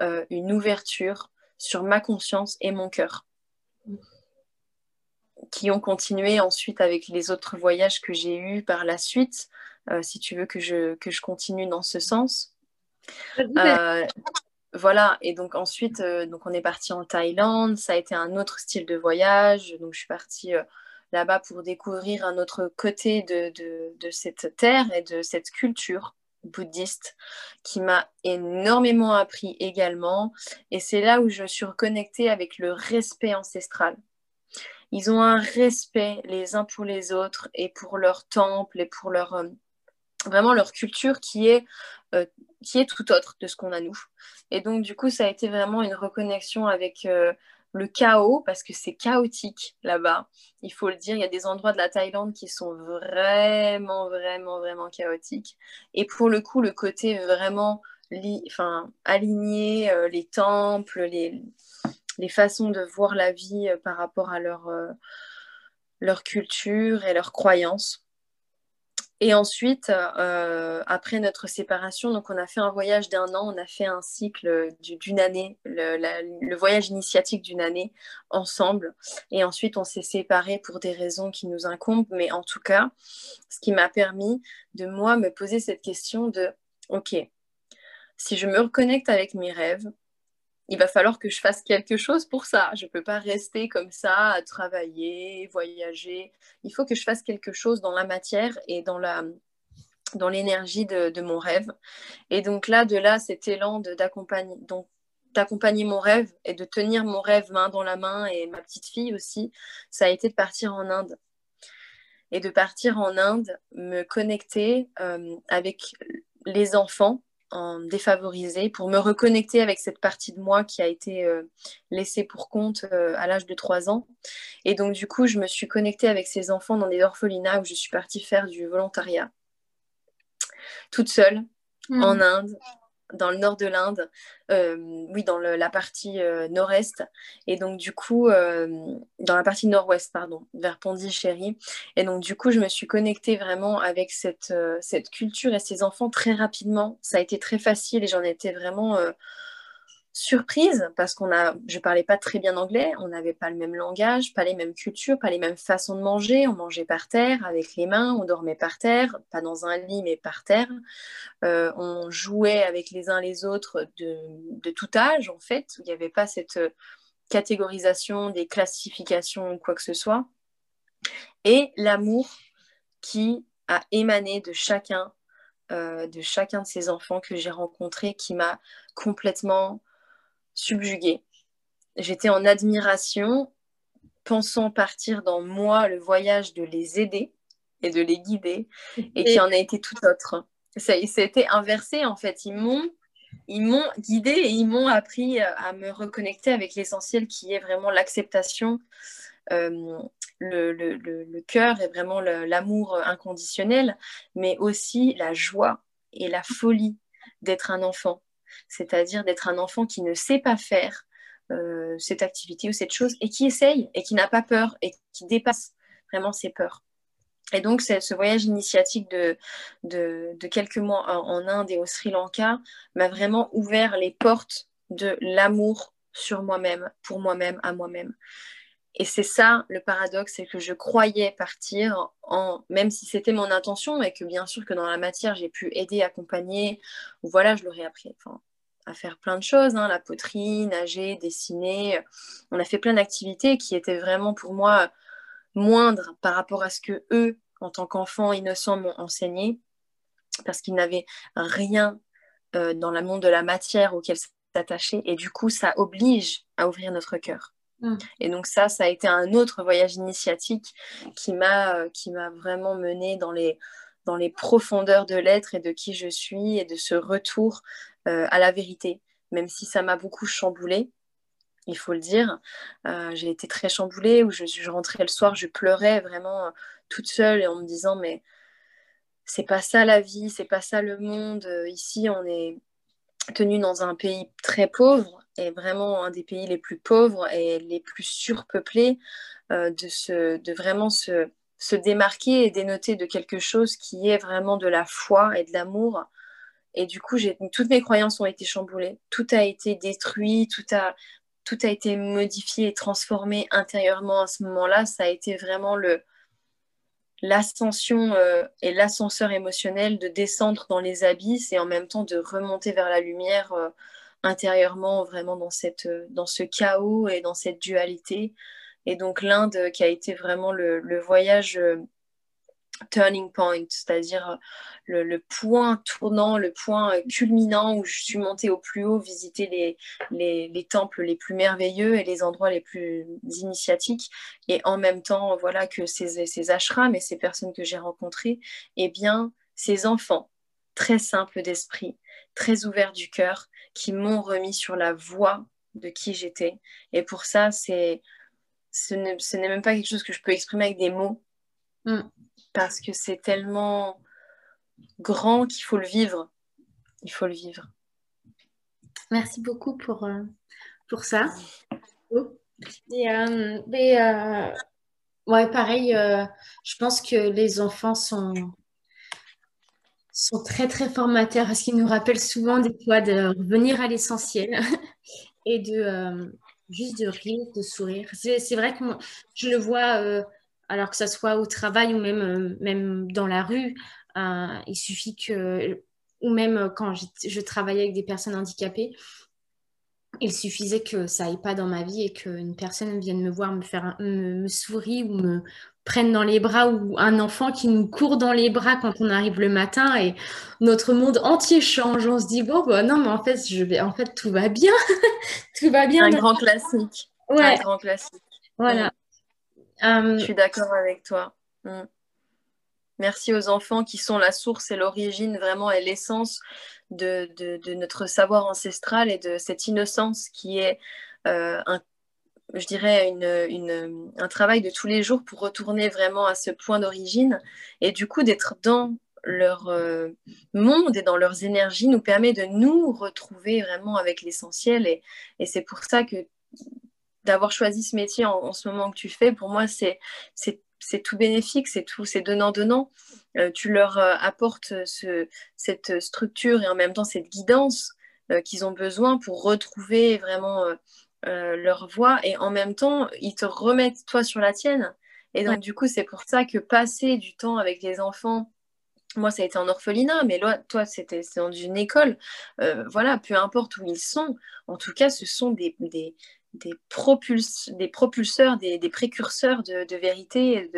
euh, une ouverture sur ma conscience et mon cœur qui ont continué ensuite avec les autres voyages que j'ai eus par la suite, si tu veux que je, que je continue dans ce sens. voilà, et donc ensuite, donc on est parti en Thaïlande, ça a été un autre style de voyage, donc je suis partie là-bas pour découvrir un autre côté de, cette terre et de cette culture bouddhiste qui m'a énormément appris également. Et c'est là où je suis reconnectée avec le respect ancestral. Ils ont un respect les uns pour les autres et pour leur temple et pour leur euh, vraiment leur culture qui est euh, qui est tout autre de ce qu'on a nous. Et donc du coup ça a été vraiment une reconnexion avec euh, le chaos, parce que c'est chaotique là-bas. Il faut le dire, il y a des endroits de la Thaïlande qui sont vraiment, vraiment, vraiment chaotiques. Et pour le coup, le côté vraiment aligné, euh, les temples, les, les, façons de voir la vie euh, par rapport à leur, euh, leur culture et leurs croyances. Et ensuite, euh, après notre séparation, donc on a fait un voyage d'un an, on a fait un cycle d'une année, le, voyage initiatique d'une année ensemble. Et ensuite, on s'est séparés pour des raisons qui nous incombent. Mais en tout cas, ce qui m'a permis de moi me poser cette question de, OK, si je me reconnecte avec mes rêves, il va falloir que je fasse quelque chose pour ça. Je ne peux pas rester comme ça à travailler, voyager. Il faut que je fasse quelque chose dans la matière et dans la dans l'énergie de, mon rêve. Et donc là, de là, cet élan d'accompagner d'accompagner mon rêve et de tenir mon rêve main dans la main et ma petite fille aussi, ça a été de partir en Inde. Et de partir en Inde, me connecter euh, avec les enfants en défavorisée pour me reconnecter avec cette partie de moi qui a été euh, laissée pour compte euh, à l'âge de 3 ans. Et donc, du coup, je me suis connectée avec ces enfants dans des orphelinats où je suis partie faire du volontariat toute seule mmh. en Inde dans le nord de l'Inde, euh, oui, dans la partie euh, nord-est, et donc du coup, euh, dans la partie nord-ouest, pardon, vers Pondichéry. Et donc du coup, je me suis connectée vraiment avec cette, cette culture et ces enfants très rapidement. Ça a été très facile et j'en étais vraiment surprise parce qu'on a, je parlais pas très bien anglais, on n'avait pas le même langage, pas les mêmes cultures, pas les mêmes façons de manger. On mangeait par terre avec les mains, on dormait par terre, pas dans un lit mais par terre. Euh, on jouait avec les uns les autres de, de tout âge en fait. Il n'y avait pas cette catégorisation, des classifications ou quoi que ce soit. Et l'amour qui a émané de chacun, euh, de chacun de ces enfants que j'ai rencontrés, qui m'a complètement subjuguée. J'étais en admiration, pensant partir dans moi le voyage de les aider et de les guider, et qui en a été tout autre. Ça, été inversé en fait. Ils m'ont ils m'ont guidé et ils m'ont appris à me reconnecter avec l'essentiel qui est vraiment l'acceptation, euh, le, le, le, cœur et vraiment l'amour inconditionnel, mais aussi la joie et la folie d'être un enfant c'est-à-dire d'être un enfant qui ne sait pas faire euh, cette activité ou cette chose et qui essaye et qui n'a pas peur et qui dépasse vraiment ses peurs. Et donc, ce voyage initiatique de, de, quelques mois en, Inde et au Sri Lanka m'a vraiment ouvert les portes de l'amour sur moi-même, pour moi-même, à moi-même. Et c'est ça le paradoxe, c'est que je croyais partir, en, même si c'était mon intention, et que bien sûr que dans la matière, j'ai pu aider, accompagner, ou voilà, je l'aurais appris. À faire plein de choses, hein, la poterie, nager, dessiner. On a fait plein d'activités qui étaient vraiment pour moi moindres par rapport à ce que eux, en tant qu'enfants innocents, m'ont enseigné, parce qu'ils n'avaient rien euh, dans le monde de la matière auquel s'attacher. Et du coup, ça oblige à ouvrir notre cœur. Mm. Et donc ça, ça a été un autre voyage initiatique qui m'a euh, vraiment mené dans les profondeurs de l'être et de qui je suis et de ce retour euh, à la vérité, même si ça m'a beaucoup chamboulée, il faut le dire. Euh, j'ai été très chamboulée, où je, je, rentrais le soir, je pleurais vraiment toute seule et en me disant, mais c'est pas ça la vie, c'est pas ça le monde. Ici, on est tenu dans un pays très pauvre et vraiment un des pays les plus pauvres et les plus surpeuplés, de, se, de vraiment se, se démarquer et dénoter de quelque chose qui est vraiment de la foi et de l'amour et du coup, toutes mes croyances ont été chamboulées. Tout a été détruit, tout a, tout a été modifié et transformé intérieurement à ce moment-là. Ça a été vraiment le, l'ascension euh, et l'ascenseur émotionnel de descendre dans les abysses et en même temps de remonter vers la lumière euh, intérieurement, vraiment dans, cette, euh, dans ce chaos et dans cette dualité. Et donc l'Inde qui a été vraiment le, voyage turning point, c'est-à-dire euh, le, point tournant, le point euh, culminant où je suis montée au plus haut, visiter les, les, temples les plus merveilleux et les endroits les plus initiatiques. Et en même temps, voilà que ces, ces ashrams et ces personnes que j'ai rencontrées, eh bien, ces enfants très simples d'esprit, très ouverts du cœur, qui m'ont remis sur la voie de qui j'étais. Et pour ça, c'est ce n'est même pas quelque chose que je peux exprimer avec des mots. Mm. Parce que c'est tellement grand qu'il faut le vivre. Il faut le vivre. Merci beaucoup pour, euh, pour ça. Et, euh, euh, ouais, pareil, je pense que les enfants sont, sont très, très formateurs parce qu'ils nous rappellent souvent des fois de revenir à l'essentiel et de juste de rire, de sourire. C'est vrai que je le vois, alors que ce soit au travail ou même, même dans la rue, il suffit que, ou même quand je travaillais avec des personnes handicapées, il suffisait que ça aille pas dans ma vie et qu'une personne vienne me voir, me faire me, sourire ou me prenne dans les bras ou un enfant qui nous court dans les bras quand on arrive le matin et notre monde entier change. On se dit bon bah non mais en fait je vais en fait tout va bien, tout va bien. Un grand classique. Ouais. Un grand classique. Voilà. Mm. Je suis d'accord avec toi. Mm. Merci aux enfants qui sont la source et l'origine vraiment et l'essence de, notre savoir ancestral et de cette innocence qui est euh, je dirais un travail de tous les jours pour retourner vraiment à ce point d'origine. Et du coup d'être dans leur euh, monde et dans leurs énergies nous permet de nous retrouver vraiment avec l'essentiel. Et, c'est pour ça que d'avoir choisi ce métier en, ce moment que tu fais, pour moi, c'est c'est tout bénéfique, c'est tout, c'est donnant-donnant. Euh, tu leur euh, apportes ce, cette structure et en même temps cette guidance euh, qu'ils ont besoin pour retrouver vraiment leur voie et en même temps, ils te remettent toi sur la tienne. Et donc, du coup, c'est pour ça que passer du temps avec les enfants, moi, ça a été en orphelinat, mais toi, c'était dans une école. voilà, peu importe où ils sont, en tout cas, ce sont des, des, des propulseurs, des, précurseurs de, vérité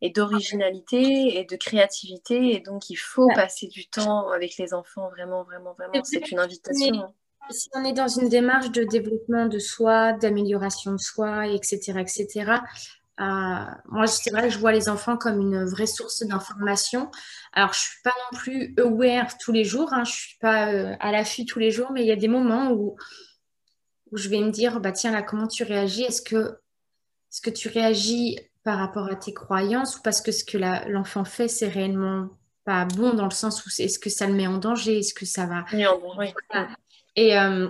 et d'originalité et, de créativité. Et donc, il faut passer du temps avec les enfants, vraiment, vraiment, vraiment. C'est une invitation. Si on est dans une démarche de développement de soi, d'amélioration de soi, etc., etc., euh, moi, c'est vrai que je vois les enfants comme une vraie source d'information. Alors, je suis pas non plus aware tous les jours, hein, je suis pas euh, à l'affût tous les jours, mais il y a des moments où où je vais me dire, bah tiens, là, comment tu réagis? Est-ce que, est que tu réagis par rapport à tes croyances ou parce que ce que l'enfant fait, c'est réellement pas bon dans le sens où est-ce que ça le met en danger? Est-ce que ça va... Et euh,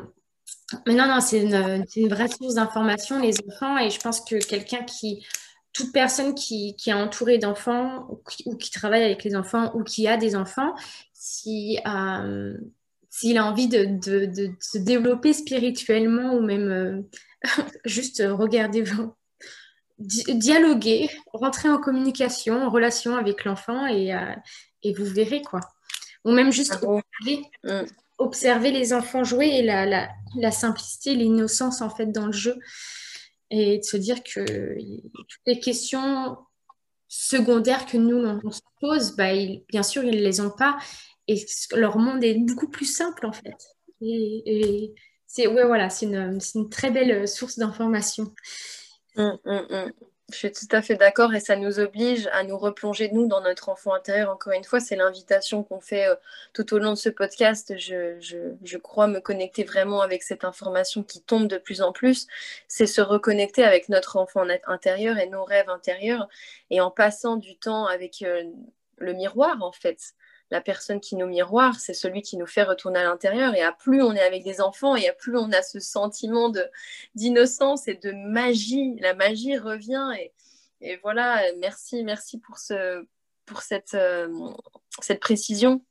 mais non, non, c'est une, une, vraie source d'information, les enfants, et je pense que quelqu'un qui, toute personne qui, qui est entourée d'enfants ou, qui travaille avec les enfants ou qui a des enfants, si, euh, s'il a envie de, se développer spirituellement ou même euh, juste regarder, dialoguer, rentrer en communication, en relation avec l'enfant et, euh, vous verrez quoi. Ou même juste mm. observer, les enfants jouer et la, simplicité, l'innocence en fait dans le jeu et de se dire que toutes les questions secondaires que nous on, se pose, bah, bien sûr ils ne les ont pas et leur monde est beaucoup plus simple en fait. Et, c'est ouais, voilà, une, une, très belle source d'information. Hum, hum, hum. Je suis tout à fait d'accord et ça nous oblige à nous replonger, nous, dans notre enfant intérieur. Encore une fois, c'est l'invitation qu'on fait euh, tout au long de ce podcast. Je, je, je, crois me connecter vraiment avec cette information qui tombe de plus en plus. C'est se reconnecter avec notre enfant intérieur et nos rêves intérieurs et en passant du temps avec euh, le miroir, en fait la personne qui nous miroire, c'est celui qui nous fait retourner à l'intérieur. Et à plus on est avec des enfants, et à plus on a ce sentiment d'innocence et de magie, la magie revient. Et, voilà, merci, merci pour, euh, cette précision.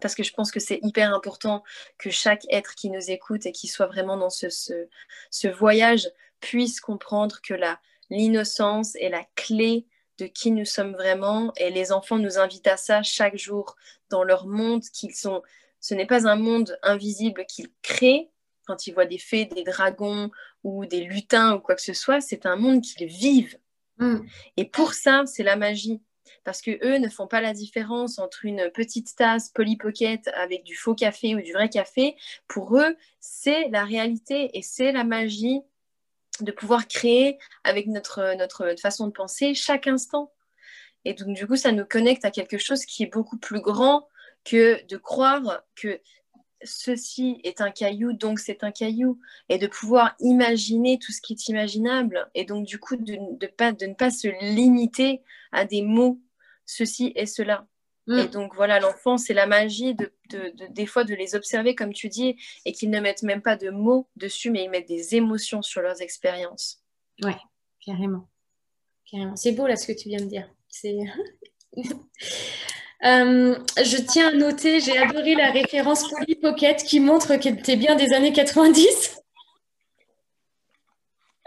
Parce que je pense que c'est hyper important que chaque être qui nous écoute et qui soit vraiment dans ce voyage puisse comprendre que l'innocence est la clé de qui nous sommes vraiment. Et les enfants nous invitent à ça chaque jour dans leur monde qu'ils sont. Ce n'est pas un monde invisible qu'ils créent quand ils voient des fées, des dragons ou des lutins ou quoi que ce soit. C'est un monde qu'ils vivent. Mm. Et pour ça, c'est la magie. Parce que eux ne font pas la différence entre une petite tasse Polly Pocket avec du faux café ou du vrai café. Pour eux, c'est la réalité et c'est la magie de pouvoir créer avec notre, façon de penser chaque instant. Et donc, du coup, ça nous connecte à quelque chose qui est beaucoup plus grand que de croire que ceci est un caillou, donc c'est un caillou, et de pouvoir imaginer tout ce qui est imaginable, et donc du coup de ne pas se limiter à des mots, ceci et cela. Mm. Et donc voilà, l'enfant, c'est la magie de, des fois de les observer, comme tu dis, et qu'ils ne mettent même pas de mots dessus, mais ils mettent des émotions sur leurs expériences. Ouais, carrément. carrément. C'est beau là ce que tu viens de dire. C'est Euh, je tiens à noter, j'ai adoré la référence Polly Pocket qui montre qu'elle était bien des années 90.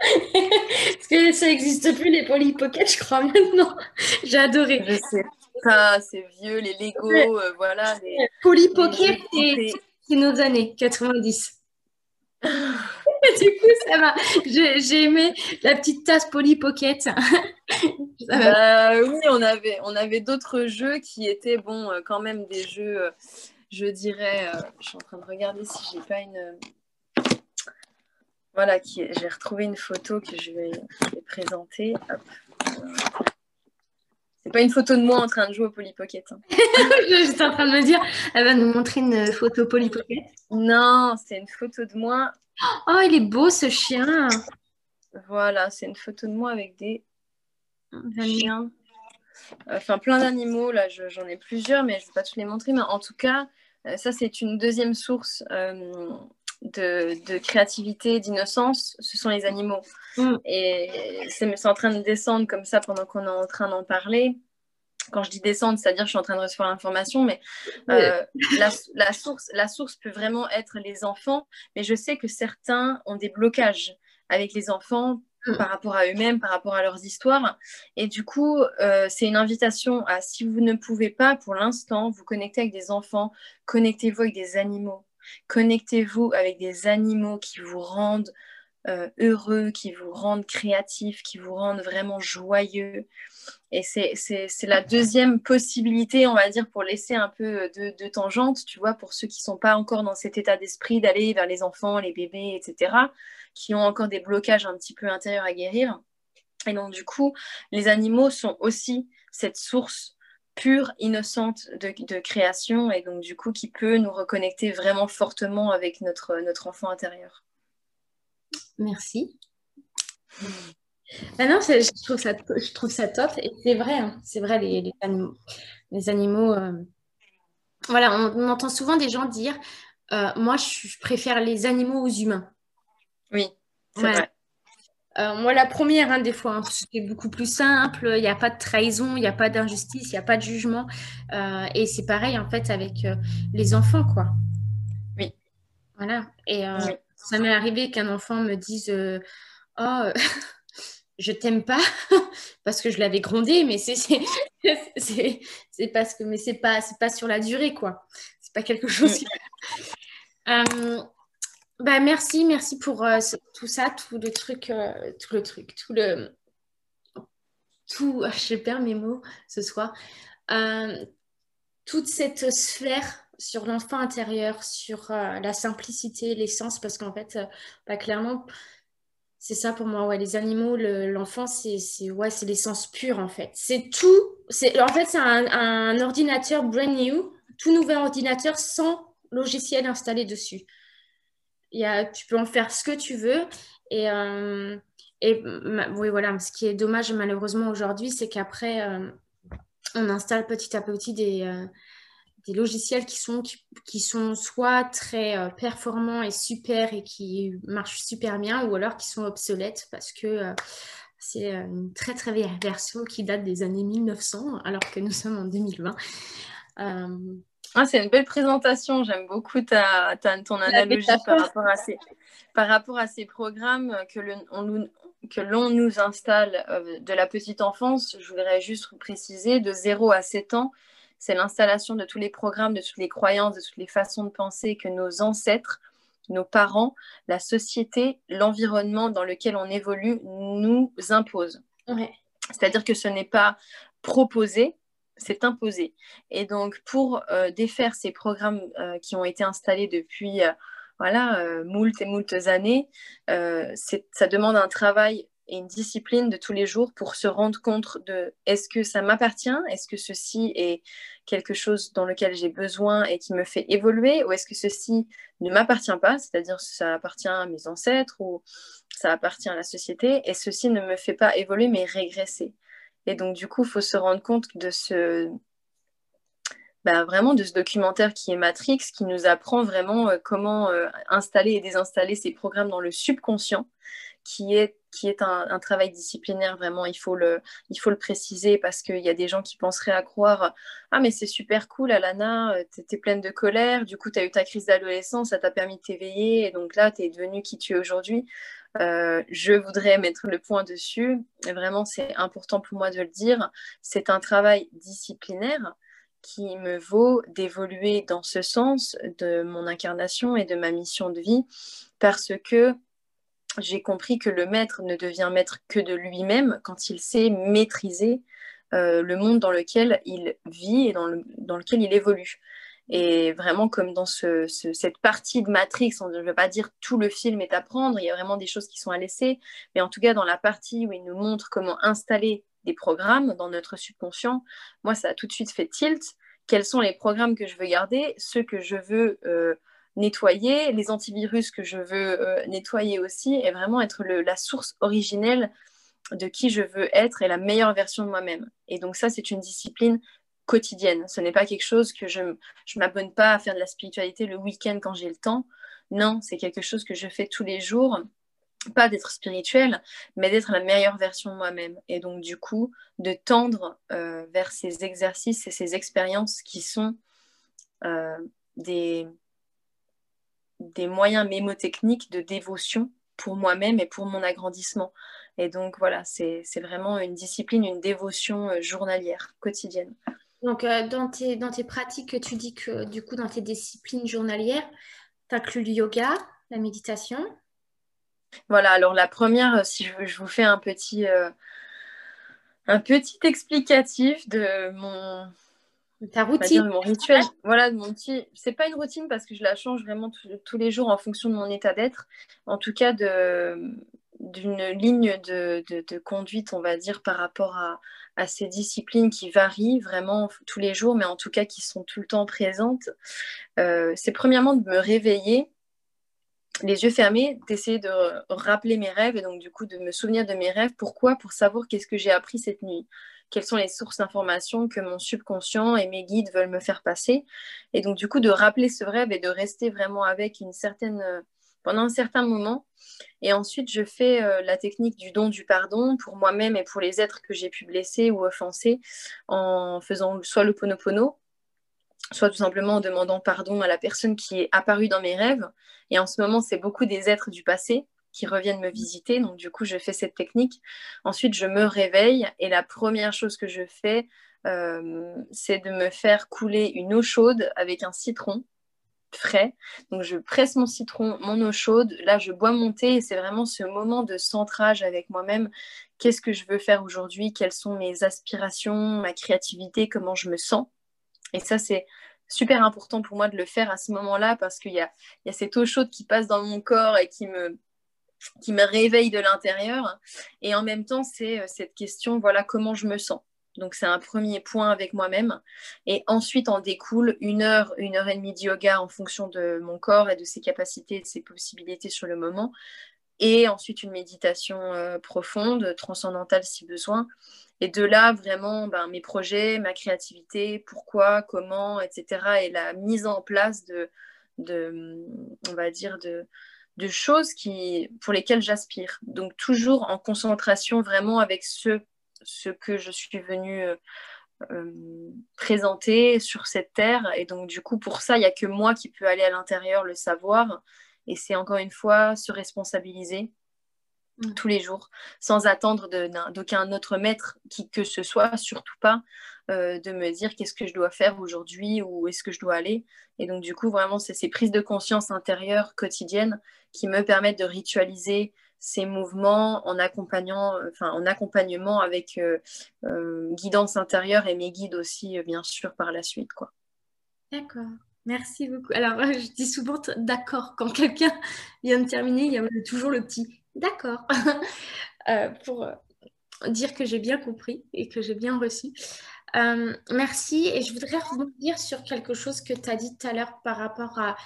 Parce que ça n'existe plus les Polly Pocket, je crois maintenant. J'ai adoré. Je sais pas, c'est vieux, les Lego, euh, voilà. Les, Polly Pocket, c'est nos années 90. du coup, ça va. J'ai aimé la petite tasse Polly Pocket. Bah oui, on avait, on avait d'autres jeux qui étaient, bon, euh, quand même des jeux, euh, je dirais, euh, je suis en train de regarder si j'ai pas une... Voilà, j'ai retrouvé une photo que je vais, présenter. C'est pas une photo de moi en train de jouer au Polly Pocket. Hein. J'étais en train de me dire, elle va nous montrer une photo Polly Pocket. Non, c'est une photo de moi. Oh, il est beau ce chien. Voilà, c'est une photo de moi avec des chiens. Enfin, plein d'animaux. Là, j'en ai plusieurs, mais je ne vais pas tous les montrer. Mais en tout cas, euh, ça, c'est une deuxième source euh, de, créativité, d'innocence. Ce sont les animaux. Mm. Et c'est en train de descendre comme ça pendant qu'on est en train d'en parler. Quand je dis descendre, c'est-à-dire que je suis en train de recevoir l'information, mais euh, la, source, la source peut vraiment être les enfants. Mais je sais que certains ont des blocages avec les enfants Mm. par rapport à eux-mêmes, par rapport à leurs histoires. Et du coup, euh, c'est une invitation à, si vous ne pouvez pas pour l'instant vous connecter avec des enfants, connectez-vous avec des animaux. Connectez-vous avec des animaux qui vous rendent euh, heureux, qui vous rendent créatifs, qui vous rendent vraiment joyeux. Et c'est la deuxième possibilité, on va dire, pour laisser un peu de, de tangente, tu vois, pour ceux qui ne sont pas encore dans cet état d'esprit d'aller vers les enfants, les bébés, etc qui ont encore des blocages un petit peu intérieurs à guérir. Et donc, du coup, les animaux sont aussi cette source pure, innocente de, création, et donc, du coup, qui peut nous reconnecter vraiment fortement avec notre, notre enfant intérieur. Merci. Ah non, je trouve, ça, je trouve ça top, et c'est vrai, hein. c'est vrai, les, animaux. Les animaux euh, Voilà, on, entend souvent des gens dire euh, Moi, je préfère les animaux aux humains. Oui, c'est vrai. Euh, moi, la première, hein, des fois, hein, c'est beaucoup plus simple. Il n'y a pas de trahison, il n'y a pas d'injustice, il n'y a pas de jugement. Euh, et c'est pareil, en fait, avec euh, les enfants, quoi. Oui. Voilà. Et ça m'est arrivé qu'un enfant me dise Oh, je t'aime pas, parce que je l'avais grondé, mais c'est parce que, mais c'est pas, pas sur la durée, quoi. C'est pas quelque chose. Bah, merci, merci pour euh, tout ça, tout le truc, euh, tout le truc, tout le. Tout, je perds mes mots ce soir. Euh, toute cette sphère sur l'enfant intérieur, sur la simplicité, l'essence, parce qu'en fait, bah, clairement, c'est ça pour moi. Ouais, les animaux, l'enfant, c'est ouais, l'essence pure en fait. C'est tout. En fait, c'est un, un ordinateur brand new, tout nouvel ordinateur sans logiciel installé dessus tu peux en faire ce que tu veux. Et, euh, oui, voilà, ce qui est dommage malheureusement aujourd'hui, c'est qu'après, euh, on installe petit à petit des, euh, des logiciels qui sont, qui, sont soit très performants et super et qui marchent super bien, ou alors qui sont obsolètes parce que c'est une très très vieille version qui date des années 1900, alors que nous sommes en 2020. Ah, c'est une belle présentation. J'aime beaucoup ta, ton analogie par rapport, à ces, par rapport à ces programmes que l'on que l'on nous installe euh, de la petite enfance. Je voudrais juste préciser, de 0 à 7 ans, c'est l'installation de tous les programmes, de toutes les croyances, de toutes les façons de penser que nos ancêtres, nos parents, la société, l'environnement dans lequel on évolue nous imposent. C'est-à-dire que ce n'est pas proposé, c'est imposé. Et donc, pour euh, défaire ces programmes euh, qui ont été installés depuis euh, voilà, moult et moult années, ça demande un travail et une discipline de tous les jours pour se rendre compte de est-ce que ça m'appartient Est-ce que ceci est quelque chose dans lequel j'ai besoin et qui me fait évoluer, ou est-ce que ceci ne m'appartient pas, c'est-à-dire ça appartient à mes ancêtres ou ça appartient à la société, et ceci ne me fait pas évoluer mais régresser. Et donc du coup, il faut se rendre compte de ce, bah, vraiment de ce documentaire qui est Matrix, qui nous apprend vraiment euh, comment euh, installer et désinstaller ces programmes dans le subconscient, qui est qui est un, travail disciplinaire, vraiment, il faut le, il faut le préciser parce qu'il y a des gens qui penseraient à croire Ah, mais c'est super cool, Alana, euh, étais pleine de colère, du coup, tu as eu ta crise d'adolescence, ça t'a permis de t'éveiller, et donc là, tu es devenue qui tu es aujourd'hui. Euh, je voudrais mettre le point dessus, vraiment, c'est important pour moi de le dire. C'est un travail disciplinaire qui me vaut d'évoluer dans ce sens de mon incarnation et de ma mission de vie parce que j'ai compris que le maître ne devient maître que de lui-même quand il sait maîtriser euh, le monde dans lequel il vit et dans, lequel il évolue. Et vraiment, comme dans cette partie de Matrix, on ne veut pas dire tout le film est à prendre, il y a vraiment des choses qui sont à laisser, mais en tout cas, dans la partie où il nous montre comment installer des programmes dans notre subconscient, moi, ça a tout de suite fait tilt. Quels sont les programmes que je veux garder, ceux que je veux euh, nettoyer, les antivirus que je veux euh, nettoyer aussi, et vraiment être la source originelle de qui je veux être et la meilleure version de moi-même. Et donc ça, c'est une discipline quotidienne. Ce n'est pas quelque chose que je ne m'abonne pas à faire de la spiritualité le week-end quand j'ai le temps. Non, c'est quelque chose que je fais tous les jours. Pas d'être spirituel, mais d'être la meilleure version de moi-même. Et donc, du coup, de tendre euh, vers ces exercices et ces expériences qui sont euh, des, des moyens mémotechniques de dévotion pour moi-même et pour mon agrandissement. Et donc voilà, c'est vraiment une discipline, une dévotion euh, journalière, quotidienne. Donc euh, dans, tes, dans tes pratiques, tu dis que du coup dans tes disciplines journalières, tu inclus le yoga, la méditation. Voilà, alors la première, euh, si je, vous fais un petit, un petit explicatif de mon, ta routine. mon rituel, voilà, mon petit. C'est pas une routine parce que je la change vraiment tous les jours en fonction de mon état d'être. En tout cas, d'une ligne de, conduite, on va dire, par rapport à, ces disciplines qui varient vraiment tous les jours, mais en tout cas qui sont tout le temps présentes. Euh, c'est premièrement de me réveiller, les yeux fermés, d'essayer de rappeler mes rêves et donc du coup de me souvenir de mes rêves. Pourquoi? Pour savoir qu'est-ce que j'ai appris cette nuit quelles sont les sources d'informations que mon subconscient et mes guides veulent me faire passer. Et donc, du coup, de rappeler ce rêve et de rester vraiment avec une certaine euh, pendant un certain moment. Et ensuite, je fais euh, la technique du don du pardon pour moi-même et pour les êtres que j'ai pu blesser ou offenser en faisant soit le ponopono, soit tout simplement en demandant pardon à la personne qui est apparue dans mes rêves. Et en ce moment, c'est beaucoup des êtres du passé qui reviennent me visiter. Donc, du coup, je fais cette technique. Ensuite, je me réveille et la première chose que je fais, euh, c'est de me faire couler une eau chaude avec un citron frais. Donc, je presse mon citron, mon eau chaude. Là, je bois mon thé et c'est vraiment ce moment de centrage avec moi-même. Qu'est-ce que je veux faire aujourd'hui? Quelles sont mes aspirations, ma créativité, comment je me sens? Et ça, c'est super important pour moi de le faire à ce moment-là parce qu'il y a, cette eau chaude qui passe dans mon corps et qui me, qui me réveille de l'intérieur. Et en même temps, c'est euh, cette question, voilà comment je me sens? Donc c'est un premier point avec moi-même. Et ensuite en découle une heure, une heure et demie de yoga en fonction de mon corps et de ses capacités de ses possibilités sur le moment. Et ensuite une méditation euh, profonde, transcendantale si besoin. Et de là, vraiment, ben, mes projets, ma créativité, pourquoi, comment, etc. Et la mise en place de, on va dire, choses pour lesquelles j'aspire. Donc toujours en concentration vraiment avec ce, ce que je suis venue euh, euh, présenter sur cette terre. Et donc du coup, pour ça, il n'y a que moi qui peux aller à l'intérieur le savoir. Et c'est encore une fois se responsabiliser mm. tous les jours, sans attendre d'aucun autre maître qui que ce soit, surtout pas euh, de me dire qu'est-ce que je dois faire aujourd'hui ou est-ce que je dois aller. Et donc, du coup, vraiment, c'est ces prises de conscience intérieures quotidiennes qui me permettent de ritualiser ces mouvements en accompagnant, enfin, en accompagnement avec euh, euh, guidance intérieure et mes guides aussi, bien sûr, par la suite. Quoi. D'accord. Merci beaucoup. Alors, je dis souvent d'accord. Quand quelqu'un vient de terminer, il y a toujours le petit d'accord pour dire que j'ai bien compris et que j'ai bien reçu. merci. Et je voudrais rebondir sur quelque chose que tu as dit tout à l'heure par rapport à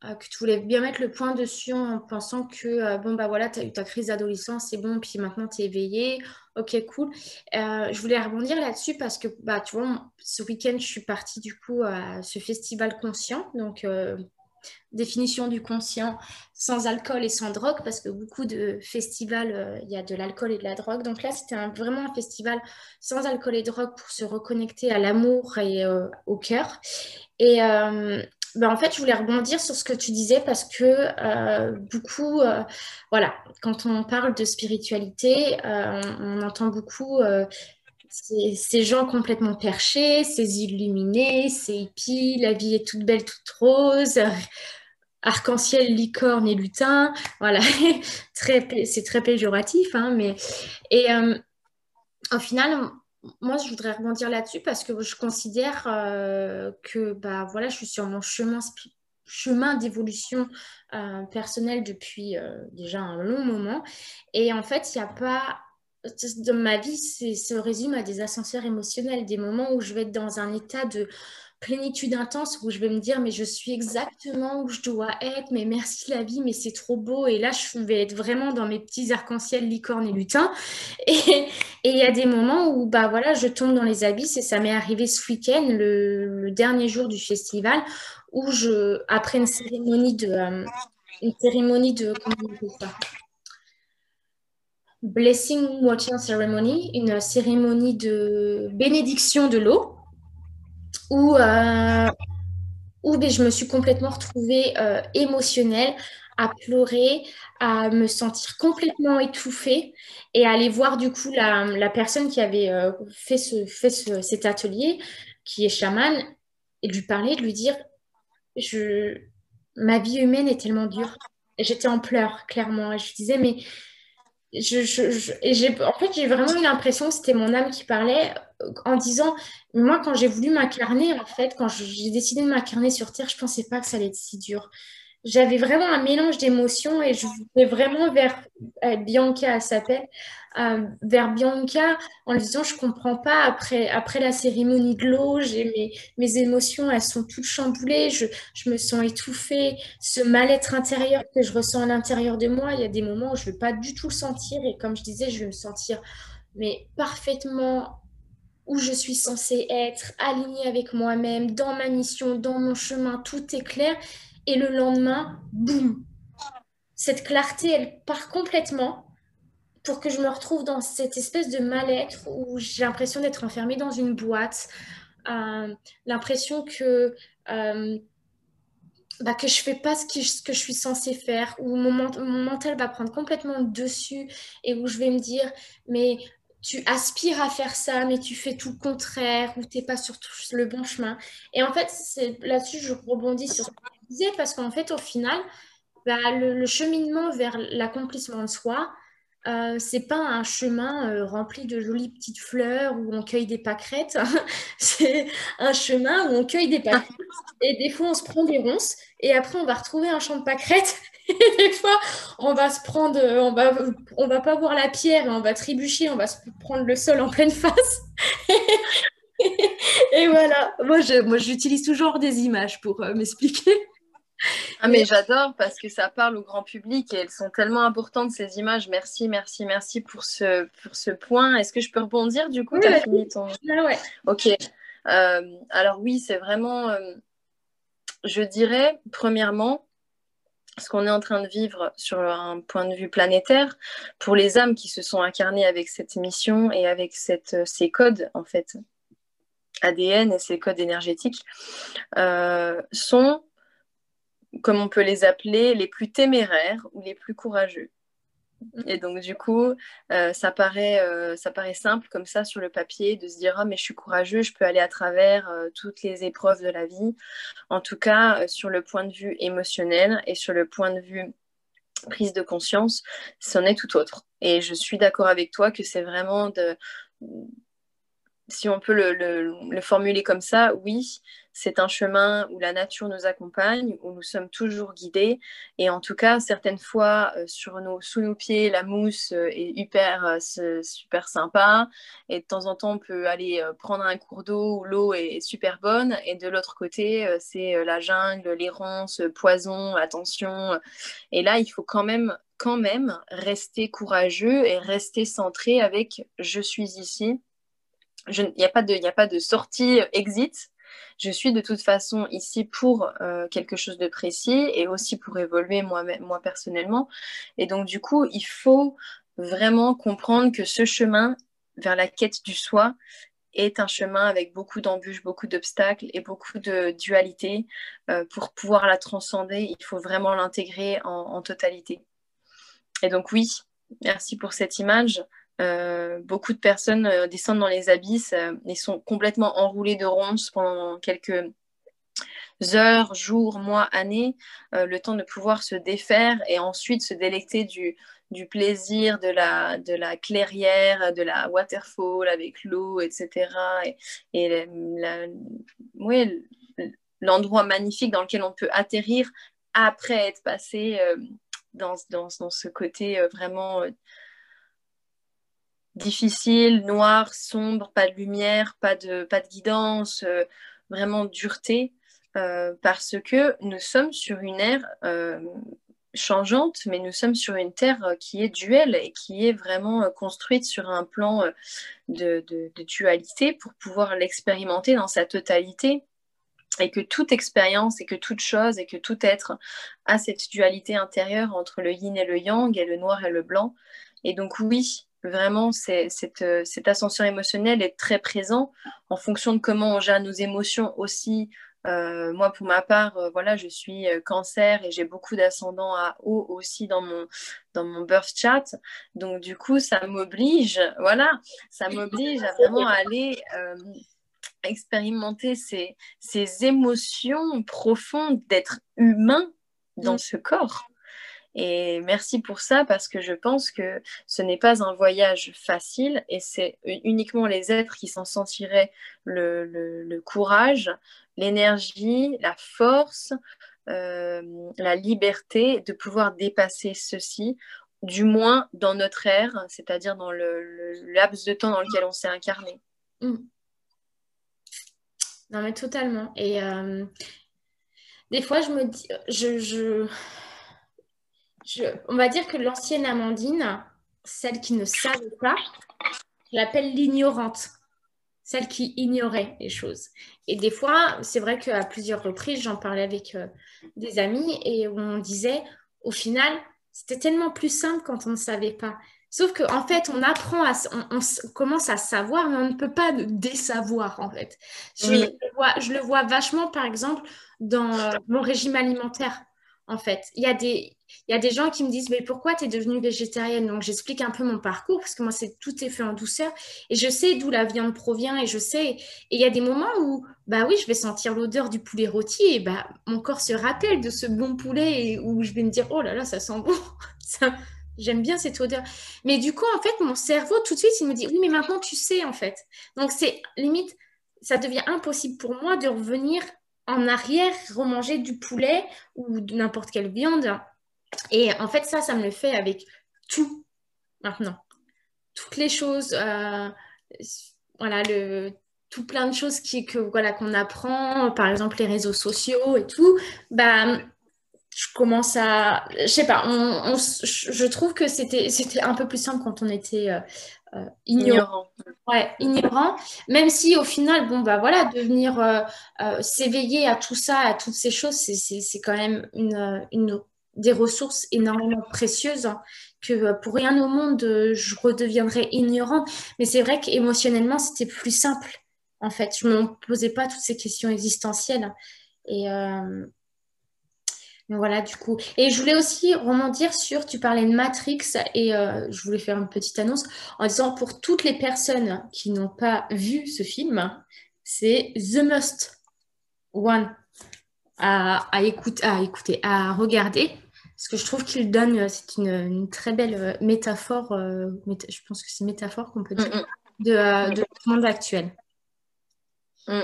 que tu voulais bien mettre le point dessus en pensant que bon bah voilà, tu as eu ta crise d'adolescence, c'est bon, puis maintenant tu es éveillée, ok cool. je voulais rebondir là-dessus parce que bah tu vois, ce week-end je suis partie du coup à ce festival conscient, donc définition du conscient sans alcool et sans drogue, parce que beaucoup de festivals, euh, il y a de l'alcool et de la drogue. Donc là, c'était vraiment un festival sans alcool et drogue pour se reconnecter à l'amour et euh, au cœur. Et euh, ben, en fait, je voulais rebondir sur ce que tu disais parce que beaucoup, voilà, quand on parle de spiritualité, on, entend beaucoup ces, gens complètement perchés, ces illuminés, ces hippies, la vie est toute belle, toute rose, arc-en-ciel, licorne et lutin. Voilà, c'est très péjoratif, hein, mais. Et euh, au final, moi, je voudrais rebondir là-dessus parce que je considère euh, que bah, voilà, je suis sur mon chemin, chemin d'évolution euh, personnelle depuis déjà un long moment. Et en fait, il n'y a pas dans ma vie, c'est se résume à des ascenseurs émotionnels, des moments où je vais être dans un état de plénitude intense, où je vais me dire, mais je suis exactement où je dois être, mais merci la vie, mais c'est trop beau. Et là, je vais être vraiment dans mes petits arcs-en-ciel, licorne et lutin. Et il y a des moments où, bah voilà, je tombe dans les abysses, et ça m'est arrivé ce week-end, le, dernier jour du festival, où je, après une cérémonie de... Euh, une cérémonie de... Comment on ça? Blessing Water Ceremony, une cérémonie de bénédiction de l'eau, où, euh, où ben, je me suis complètement retrouvée euh, émotionnelle, à pleurer, à me sentir complètement étouffée et aller voir du coup la, personne qui avait euh, fait, ce, fait cet atelier, qui est chamane, et lui parler, de lui dire ma vie humaine est tellement dure. J'étais en pleurs, clairement. Et je disais, mais je, en fait, j'ai vraiment eu l'impression que c'était mon âme qui parlait en disant, moi, quand j'ai voulu m'incarner, en fait, quand j'ai décidé de m'incarner sur Terre, je pensais pas que ça allait être si dur j'avais vraiment un mélange d'émotions et je voulais vraiment vers Bianca, elle s'appelle, euh, vers Bianca en lui disant je comprends pas après, après la cérémonie de l'eau, mes, mes émotions elles sont toutes chamboulées, je, je me sens étouffée, ce mal-être intérieur que je ressens à l'intérieur de moi, il y a des moments où je ne vais pas du tout le sentir et comme je disais, je vais me sentir mais parfaitement où je suis censée être, alignée avec moi-même, dans ma mission, dans mon chemin, tout est clair et le lendemain, boum, cette clarté, elle part complètement pour que je me retrouve dans cette espèce de mal-être où j'ai l'impression d'être enfermée dans une boîte, euh, l'impression que, euh, bah, que je fais pas ce, que je suis censée faire, où mon, mental va prendre complètement le dessus et où je vais me dire, mais tu aspires à faire ça, mais tu fais tout le contraire, ou tu n'es pas sur le bon chemin. Et en fait, là-dessus, je rebondis sur ce parce qu'en fait, au final, bah, le, cheminement vers l'accomplissement de soi, euh, c'est pas un chemin euh, rempli de jolies petites fleurs où on cueille des pâquerettes. c'est un chemin où on cueille des pâquerettes et des fois on se prend des ronces et après on va retrouver un champ de pâquerettes et des fois on va se prendre, euh, on va, on va pas voir la pierre on va trébucher, on va se prendre le sol en pleine face. et voilà, moi j'utilise toujours des images pour m'expliquer. Ah mais j'adore parce que ça parle au grand public et elles sont tellement importantes ces images. Merci, merci, merci pour ce, pour ce point. Est-ce que je peux rebondir du coup? Tu as fini ton... Ah ouais. Ok. Euh, alors oui, c'est vraiment, euh, je dirais, premièrement, ce qu'on est en train de vivre sur un point de vue planétaire, pour les âmes qui se sont incarnées avec cette mission et avec cette, ces codes, en fait, ADN et ces codes énergétiques, euh, sont comme on peut les appeler, les plus téméraires ou les plus courageux. Et donc, du coup, euh, ça, paraît, euh, ça paraît simple comme ça sur le papier de se dire Ah, mais je suis courageux, je peux aller à travers euh, toutes les épreuves de la vie. En tout cas, sur le point de vue émotionnel et sur le point de vue prise de conscience, c'en est tout autre. Et je suis d'accord avec toi que c'est vraiment de, si on peut le, formuler comme ça, oui, c'est un chemin où la nature nous accompagne, où nous sommes toujours guidés. Et en tout cas, certaines fois, euh, sur nos, sous nos pieds, la mousse euh, est hyper, euh, super sympa. Et de temps en temps, on peut aller prendre un cours d'eau où l'eau est, super bonne. Et de l'autre côté, c'est la jungle, les ronces, poison, attention. Et là, il faut quand même quand même rester courageux et rester centré avec je suis ici, il n'y a, pas de, a pas de sortie exit. Je suis de toute façon ici pour euh, quelque chose de précis et aussi pour évoluer moi, moi personnellement. Et donc, du coup, il faut vraiment comprendre que ce chemin vers la quête du soi est un chemin avec beaucoup d'embûches, beaucoup d'obstacles et beaucoup de dualité. Euh, pour pouvoir la transcender, il faut vraiment l'intégrer en, totalité. Et donc oui, merci pour cette image. Euh, beaucoup de personnes euh, descendent dans les abysses euh, et sont complètement enroulées de ronces pendant quelques heures, jours, mois, années, le temps de pouvoir se défaire et ensuite se délecter du, plaisir de la, clairière, de la waterfall avec l'eau, etc. Et, l'endroit magnifique dans lequel on peut atterrir après être passé dans, ce côté vraiment difficile, noir, sombre, pas de lumière, pas de, guidance, euh, vraiment dureté, euh, parce que nous sommes sur une ère euh, changeante, mais nous sommes sur une terre qui est duelle et qui est vraiment construite sur un plan de dualité pour pouvoir l'expérimenter dans sa totalité et que toute expérience et que toute chose et que tout être a cette dualité intérieure entre le yin et le yang et le noir et le blanc. Et donc oui, Vraiment, cette, euh, cet ascenseur émotionnel est très présent en fonction de comment on gère nos émotions aussi. Euh, moi, pour ma part, euh, voilà, je suis cancer et j'ai beaucoup d'ascendants à haut aussi dans mon, dans mon birth chart. Donc, du coup, ça m'oblige, voilà, ça m'oblige à vraiment aller expérimenter ces, ces émotions profondes d'être humain dans mm. ce corps. Et merci pour ça parce que je pense que ce n'est pas un voyage facile et c'est uniquement les êtres qui s'en sentiraient le, courage, l'énergie, la force, euh, la liberté de pouvoir dépasser ceci, du moins dans notre ère, c'est-à-dire dans le, laps de temps dans lequel on s'est incarné. Mm. Non mais totalement. Et euh, des fois, je me dis, je on va dire que l'ancienne Amandine, celle qui ne savait pas, je l'appelle l'ignorante, celle qui ignorait les choses. Et des fois, c'est vrai qu'à plusieurs reprises, j'en parlais avec euh, des amis et on disait, au final, c'était tellement plus simple quand on ne savait pas. Sauf qu'en en fait, on apprend, à, on, commence à savoir, mais on ne peut pas désavoir, en fait. Je, le vois, je, le vois, vachement, par exemple, dans euh, mon régime alimentaire en fait. Il y a des, il y a des gens qui me disent, mais pourquoi tu es devenue végétarienne? Donc, j'explique un peu mon parcours, parce que moi, c'est tout est fait en douceur. Et je sais d'où la viande provient, et je sais. Et il y a des moments où, bah oui, je vais sentir l'odeur du poulet rôti, et bah, mon corps se rappelle de ce bon poulet, et où je vais me dire, oh là là, ça sent bon. J'aime bien cette odeur. Mais du coup, en fait, mon cerveau, tout de suite, il me dit, oui, mais maintenant, tu sais, en fait. Donc, c'est limite, ça devient impossible pour moi de revenir en arrière remanger du poulet ou n'importe quelle viande. Et en fait, ça, ça me le fait avec tout maintenant. Toutes les choses, euh, voilà, le, tout plein de choses qui, que, voilà, qu'on apprend, par exemple les réseaux sociaux et tout, bah, je commence à, je sais pas, je trouve que c'était, c'était un peu plus simple quand on était euh, euh, ignorant. Ouais, ignorant. Même si au final, bon, bah voilà, devenir euh, euh, s'éveiller à tout ça, à toutes ces choses, c'est quand même une, une, des ressources énormément précieuses hein, que pour rien au monde, je redeviendrais ignorante. Mais c'est vrai qu'émotionnellement, c'était plus simple. En fait, je ne me posais pas toutes ces questions existentielles. Et, voilà, du coup. Et je voulais aussi dire sur, tu parlais de Matrix et euh, je voulais faire une petite annonce en disant pour toutes les personnes qui n'ont pas vu ce film, c'est The Must One à, écouter, à écouter, à regarder. Parce que je trouve qu'il donne, euh, c'est une, très belle euh, métaphore, je pense que c'est métaphore qu'on peut dire, mm, mm. de, de, monde actuel. Mmh.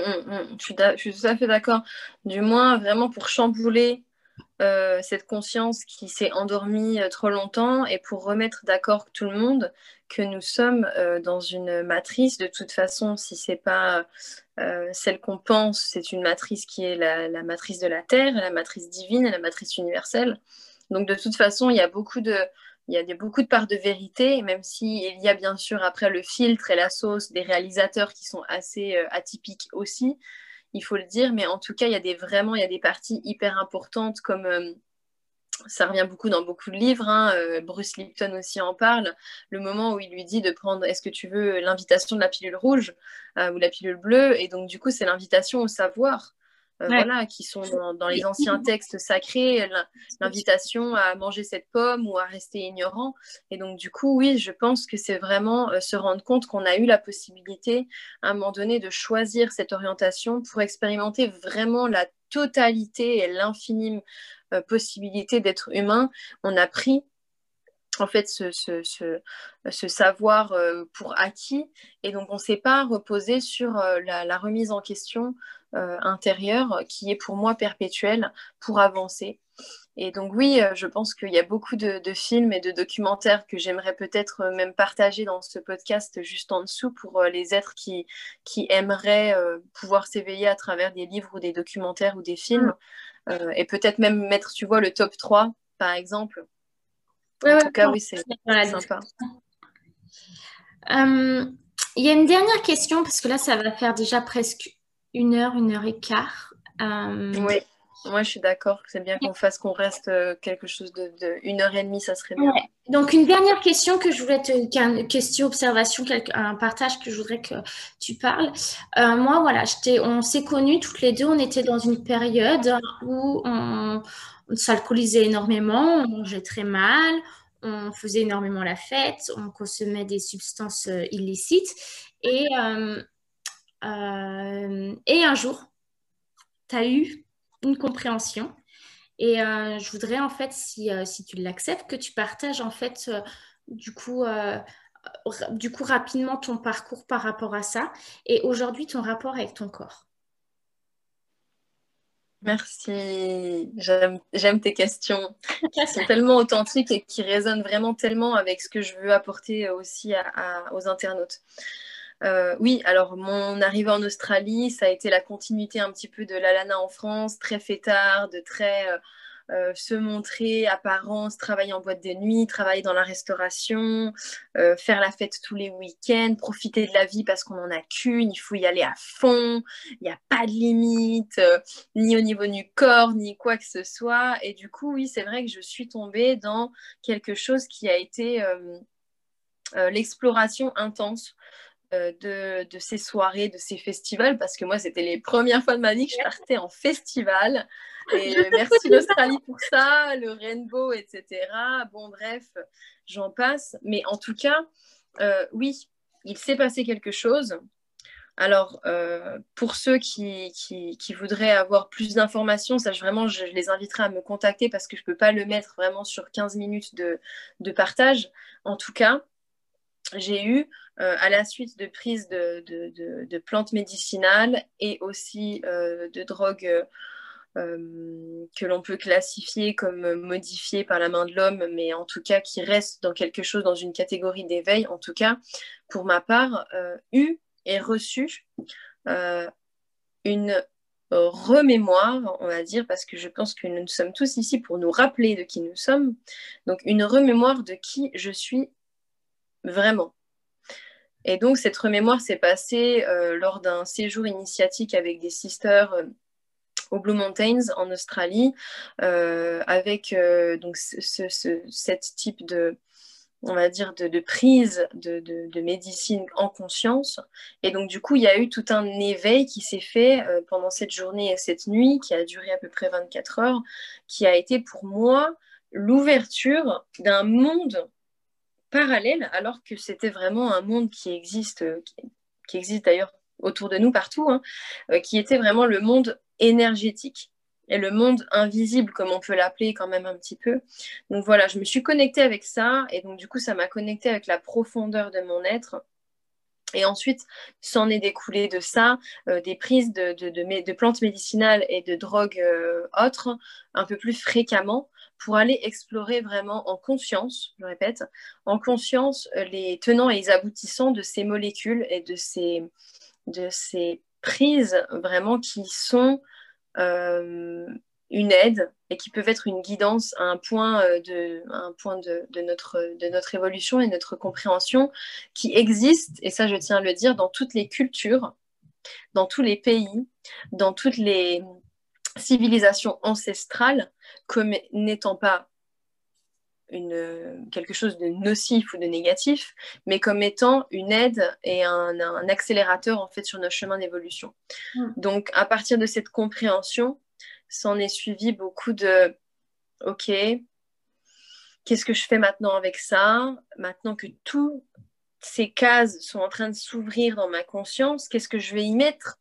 Je, suis je, suis tout à fait d'accord. Du moins, vraiment pour chambouler euh, cette conscience qui s'est endormie euh, trop longtemps et pour remettre d'accord tout le monde que nous sommes euh, dans une matrice. De toute façon, si c'est pas celle qu'on pense, c'est une matrice qui est la, matrice de la Terre, la matrice divine la matrice universelle. Donc de toute façon, il y a beaucoup de, il y a beaucoup de parts de vérité, même s'il y a bien sûr après le filtre et la sauce des réalisateurs qui sont assez atypiques aussi il faut le dire, mais en tout cas, il y a des, vraiment il y a des parties hyper importantes comme euh, ça revient beaucoup dans beaucoup de livres, hein, euh, Bruce Lipton aussi en parle, le moment où il lui dit de prendre, est-ce que tu veux l'invitation de la pilule rouge euh, ou la pilule bleue, et donc du coup c'est l'invitation au savoir. Euh, voilà, qui sont dans, les anciens textes sacrés, l'invitation à manger cette pomme ou à rester ignorant. Et donc, du coup, oui, je pense que c'est vraiment euh, se rendre compte qu'on a eu la possibilité, à un moment donné, de choisir cette orientation pour expérimenter vraiment la totalité et l'infime euh, possibilité d'être humain. On a pris en fait ce, ce, savoir pour acquis et donc on ne s'est pas reposé sur la, la, remise en question euh, intérieur qui est pour moi perpétuel pour avancer. Et donc oui, euh, je pense qu'il y a beaucoup de, films et de documentaires que j'aimerais peut-être euh, même partager dans ce podcast juste en dessous pour les êtres qui, qui aimeraient pouvoir s'éveiller à travers des livres ou des documentaires ou des films. et peut-être même mettre, tu vois, le top 3, par exemple. En tout cas, oui, c'est sympa. Il y a une dernière question, parce que là, ça va faire déjà presque une heure, une heure et quart. Euh, oui, moi je suis d'accord. C'est bien qu'on fasse qu'on reste euh, quelque chose de, une heure et demie, ça serait bien. Donc une dernière question que je voulais te, une question, observation, un partage que je voudrais que tu parles. Euh, moi voilà, on s'est connus toutes les deux. On était dans une période où on, s'alcoolisait énormément, on mangeait très mal, on faisait énormément la fête, on consommait des substances illicites et euh, et un jour, tu as eu une compréhension. Et euh, je voudrais en fait, si, euh, si tu l'acceptes, que tu partages en fait du coup, du coup rapidement ton parcours par rapport à ça et aujourd'hui ton rapport avec ton corps. Merci, j'aime tes questions qui sont tellement authentiques et qui résonnent vraiment tellement avec ce que je veux apporter aussi aux internautes. Euh, oui, alors mon arrivée en Australie, ça a été la continuité un petit peu de l'Alana en France, très fêtard, de très euh, euh, se montrer, apparence, travailler en boîte de nuit, travailler dans la restauration, faire la fête tous les week-ends, profiter de la vie parce qu'on n'en a qu'une, il faut y aller à fond, il n'y a pas de limite, ni au niveau du corps, ni quoi que ce soit. Et du coup, oui, c'est vrai que je suis tombée dans quelque chose qui a été l'exploration intense euh, de, ces soirées, de ces festivals, parce que moi, c'était les premières fois de ma vie que je partais en festival. Et merci l'Australie pour ça, le rainbow, etc. Bon, bref, j'en passe. Mais en tout cas, euh, oui, il s'est passé quelque chose. Alors, euh, pour ceux qui, qui, voudraient avoir plus d'informations, ça, vraiment, je, les inviterai à me contacter parce que je ne peux pas le mettre vraiment sur 15 minutes de, de partage. En tout cas, j'ai eu, euh, à la suite de prise de, plantes médicinales et aussi euh, de drogues euh, que l'on peut classifier comme modifiées par la main de l'homme, mais en tout cas qui restent dans quelque chose, dans une catégorie d'éveil, en tout cas, pour ma part, eu et reçu une remémoire, on va dire, parce que je pense que nous sommes tous ici pour nous rappeler de qui nous sommes. Donc une remémoire de qui je suis vraiment. Et donc, cette remémoire s'est passée euh, lors d'un séjour initiatique avec des sisters euh, aux Blue Mountains en Australie, euh, avec donc ce, type de, on va dire, de, prise de, de, médecine en conscience. Et donc, du coup, il y a eu tout un éveil qui s'est fait pendant cette journée et cette nuit, qui a duré à peu près 24 heures, qui a été pour moi l'ouverture d'un monde parallèle, alors que c'était vraiment un monde qui existe, euh, qui, existe d'ailleurs autour de nous partout, hein, euh, qui était vraiment le monde énergétique et le monde invisible, comme on peut l'appeler quand même un petit peu. Donc voilà, je me suis connectée avec ça, et donc du coup, ça m'a connectée avec la profondeur de mon être. Et ensuite, s'en est découlé de ça des prises de, plantes médicinales et de drogues autres un peu plus fréquemment pour aller explorer vraiment en conscience, je répète, en conscience euh, les tenants et les aboutissants de ces molécules et de ces, de ces prises vraiment qui sont euh, une aide et qui peuvent être une guidance à un point, euh, de, un point de, de, notre, de notre évolution et notre compréhension qui existe, et ça je tiens à le dire, dans toutes les cultures, dans tous les pays, dans toutes les, civilisation ancestrale comme n'étant pas une, quelque chose de nocif ou de négatif, mais comme étant une aide et un, accélérateur en fait sur notre chemin d'évolution. Hmm. Donc à partir de cette compréhension, s'en est suivi beaucoup de OK, qu'est-ce que je fais maintenant avec ça? Maintenant que toutes ces cases sont en train de s'ouvrir dans ma conscience, qu'est-ce que je vais y mettre?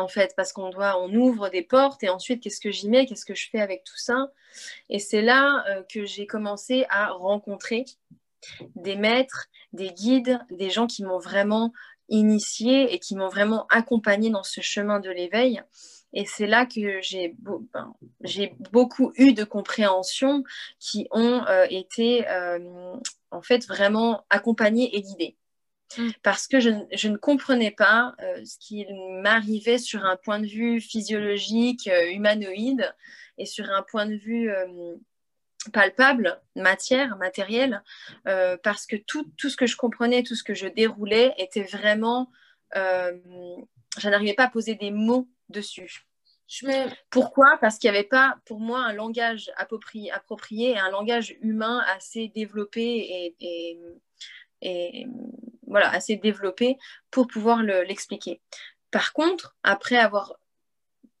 En fait, parce qu'on doit, on ouvre des portes et ensuite, qu'est-ce que j'y mets, qu'est-ce que je fais avec tout ça? Et c'est là euh, que j'ai commencé à rencontrer des maîtres, des guides, des gens qui m'ont vraiment initié et qui m'ont vraiment accompagné dans ce chemin de l'éveil. Et c'est là que j'ai ben, beaucoup eu de compréhension qui ont euh, été euh, en fait vraiment accompagnées et guidées. Mm. parce que je, ne comprenais pas euh, ce qui m'arrivait sur un point de vue physiologique, euh, humanoïde, et sur un point de vue euh, palpable, matière, matériel, parce que tout, tout, ce que je comprenais, tout ce que je déroulais était vraiment... je n'arrivais pas à poser des mots dessus. Pourquoi? Parce qu'il n'y avait pas, pour moi, un langage approprié, approprié et un langage humain assez développé et, et, et voilà, assez développé pour pouvoir l'expliquer. Par contre, après avoir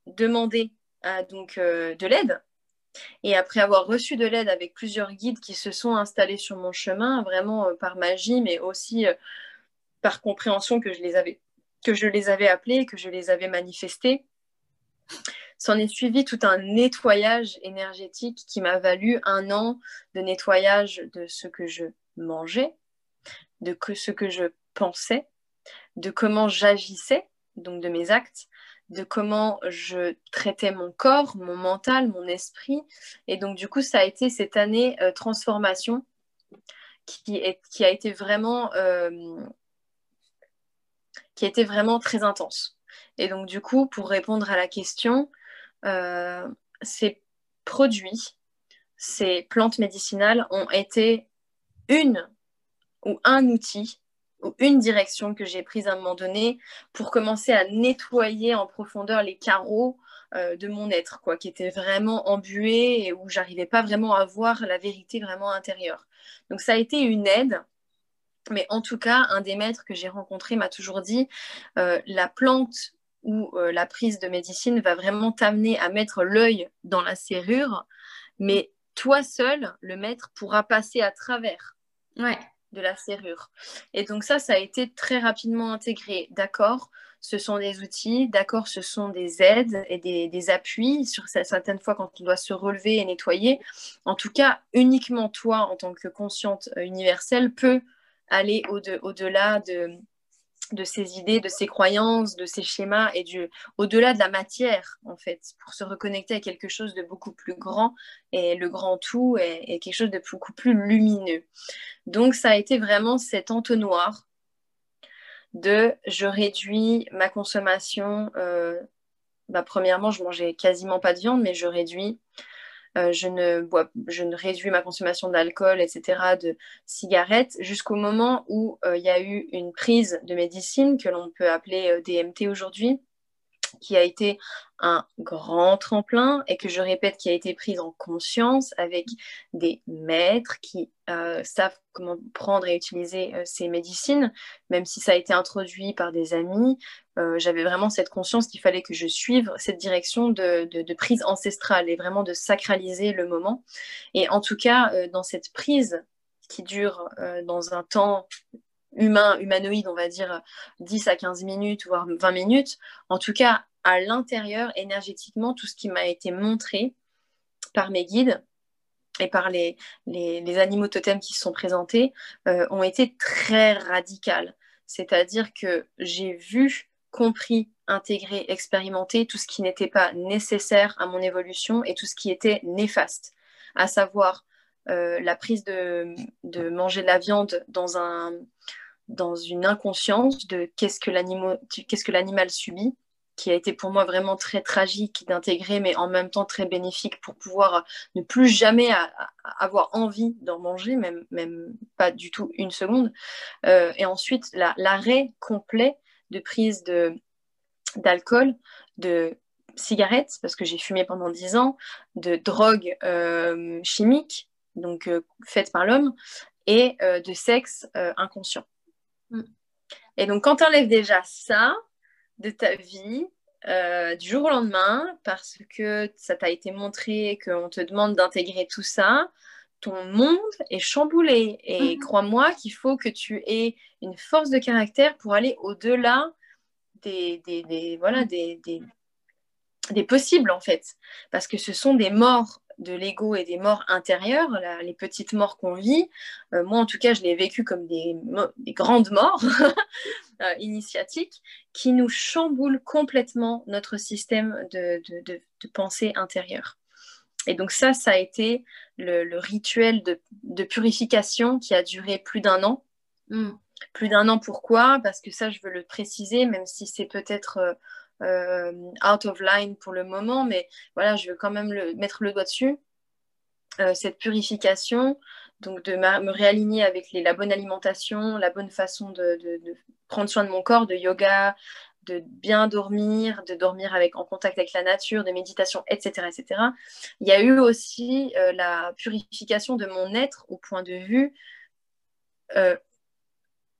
demandé donc euh, de l'aide et après avoir reçu de l'aide avec plusieurs guides qui se sont installés sur mon chemin, vraiment euh, par magie, mais aussi euh, par compréhension que je les avais que je les avais appelés, que je les avais manifestés, s'en est suivi tout un nettoyage énergétique qui m'a valu un an de nettoyage de ce que je mangeais, de ce que je pensais, de comment j'agissais, donc de mes actes, de comment je traitais mon corps, mon mental, mon esprit. Et donc, du coup, ça a été cette année euh, transformation qui, est, qui, a été vraiment, euh, qui a vraiment très intense. Et donc, du coup, pour répondre à la question, euh, ces produits, ces plantes médicinales ont été une ou un outil ou une direction que j'ai prise à un moment donné pour commencer à nettoyer en profondeur les carreaux euh, de mon être, quoi, qui étaient vraiment embués et où j'arrivais pas vraiment à voir la vérité vraiment intérieure. Donc ça a été une aide, mais en tout cas, un des maîtres que j'ai rencontré m'a toujours dit euh, la plante ou euh, la prise de médecine va vraiment t'amener à mettre l'œil dans la serrure, mais toi seul, le maître pourra passer à travers. Ouais de la serrure. Et donc ça, ça a été très rapidement intégré. D'accord, ce sont des outils, d'accord, ce sont des aides et des, appuis sur certaines fois quand on doit se relever et nettoyer. En tout cas, uniquement toi, en tant que consciente universelle, peut aller au-delà de, de ces idées, de ces croyances, de ces schémas et du au-delà de la matière en fait, pour se reconnecter à quelque chose de beaucoup plus grand et le grand tout est, quelque chose de beaucoup plus lumineux. Donc ça a été vraiment cet entonnoir de je réduis ma consommation. Euh, bah, premièrement, je mangeais quasiment pas de viande, mais je réduis euh, je, ne bois, je ne réduis ma consommation d'alcool, etc., de cigarettes, jusqu'au moment où euh, il y a eu une prise de médecine que l'on peut appeler euh, DMT aujourd'hui, qui a été un grand tremplin et que je répète qui a été prise en conscience avec des maîtres qui euh, savent comment prendre et utiliser euh, ces médecines, même si ça a été introduit par des amis. Euh, j'avais vraiment cette conscience qu'il fallait que je suive cette direction de, de, prise ancestrale et vraiment de sacraliser le moment. Et en tout cas, dans cette prise qui dure dans un temps humain, humanoïde, on va dire 10 à 15 minutes, voire 20 minutes. En tout cas, à l'intérieur, énergétiquement, tout ce qui m'a été montré par mes guides et par les, animaux totems qui se sont présentés euh, ont été très radicales. c'est-à-dire que j'ai vu, compris, intégré, expérimenté tout ce qui n'était pas nécessaire à mon évolution et tout ce qui était néfaste, à savoir euh, la prise de, manger de la viande dans, un, dans une inconscience de qu'est-ce que l'animal subit, qui a été pour moi vraiment très tragique d'intégrer, mais en même temps très bénéfique pour pouvoir ne plus jamais avoir envie d'en manger, même, même pas du tout une seconde. Euh, et ensuite, l'arrêt complet de prise d'alcool, de, cigarettes, parce que j'ai fumé pendant dix ans, de drogues euh, chimiques, donc euh, faites par l'homme, et de sexe inconscient. Mm. Et donc, quand tu enlèves déjà ça, de ta vie euh, du jour au lendemain parce que ça t'a été montré qu'on te demande d'intégrer tout ça, ton monde est chamboulé. Et mhm. crois-moi qu'il faut que tu aies une force de caractère pour aller au-delà des, des, voilà, des, des, possibles, en fait. Parce que ce sont des morts de l'ego et des morts intérieures, les petites morts qu'on vit. Euh, moi, en tout cas, je l'ai vécu comme des, grandes morts euh, initiatiques qui nous chamboulent complètement notre système de, pensée intérieure. Et donc ça, ça a été le, rituel de, purification qui a duré plus d'un an. Mm. Plus d'un an, pourquoi? Parce que ça, je veux le préciser, même si c'est peut-être... Euh, euh, out of line pour le moment, mais voilà, je veux quand même mettre le doigt dessus. Euh, cette purification, donc de me réaligner avec les, la bonne alimentation, la bonne façon de, prendre soin de mon corps, de yoga, de bien dormir, de dormir avec, en contact avec la nature, de méditation, etc. etc. Il y a eu aussi euh, la purification de mon être au point de vue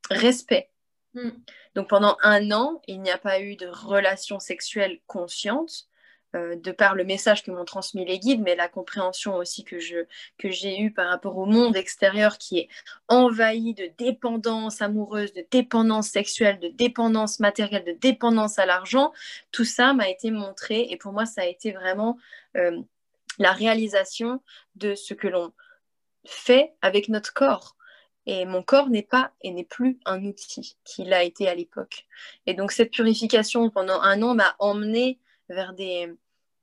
respect. Mm. Donc pendant un an, il n'y a pas eu de relation sexuelle consciente, euh, de par le message que m'ont transmis les guides, mais la compréhension aussi que, je, que j'ai eue par rapport au monde extérieur qui est envahi de dépendance amoureuse, de dépendance sexuelle, de dépendance matérielle, de dépendance à l'argent, tout ça m'a été montré et pour moi ça a été vraiment euh, la réalisation de ce que l'on fait avec notre corps. Et mon corps n'est pas et n'est plus un outil qu'il a été à l'époque. Et donc cette purification pendant un an m'a emmené vers des,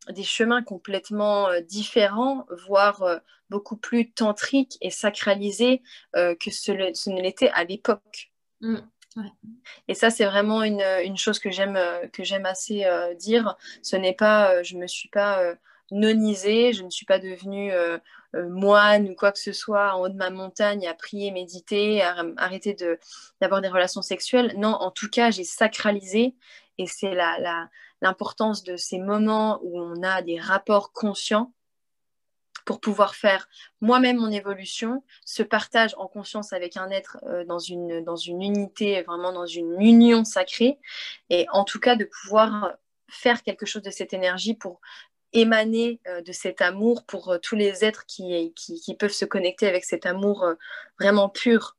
des chemins complètement euh, différents, voire euh, beaucoup plus tantriques et sacralisés euh, que ce, ne l'était à l'époque. Mm, et ça, c'est vraiment une, une, chose que j'aime que j'aime assez dire. Ce n'est pas, je me suis pas nonisée, je ne suis pas devenue euh, moine ou quoi que ce soit en haut de ma montagne à prier, méditer, à arrêter d'avoir des relations sexuelles. Non, en tout cas, j'ai sacralisé et c'est l'importance de ces moments où on a des rapports conscients pour pouvoir faire moi-même mon évolution, ce partage en conscience avec un être euh, dans, une, dans une unité, vraiment dans une union sacrée, et en tout cas de pouvoir faire quelque chose de cette énergie pour émaner euh, de cet amour pour euh, tous les êtres qui, qui, peuvent se connecter avec cet amour euh, vraiment pur.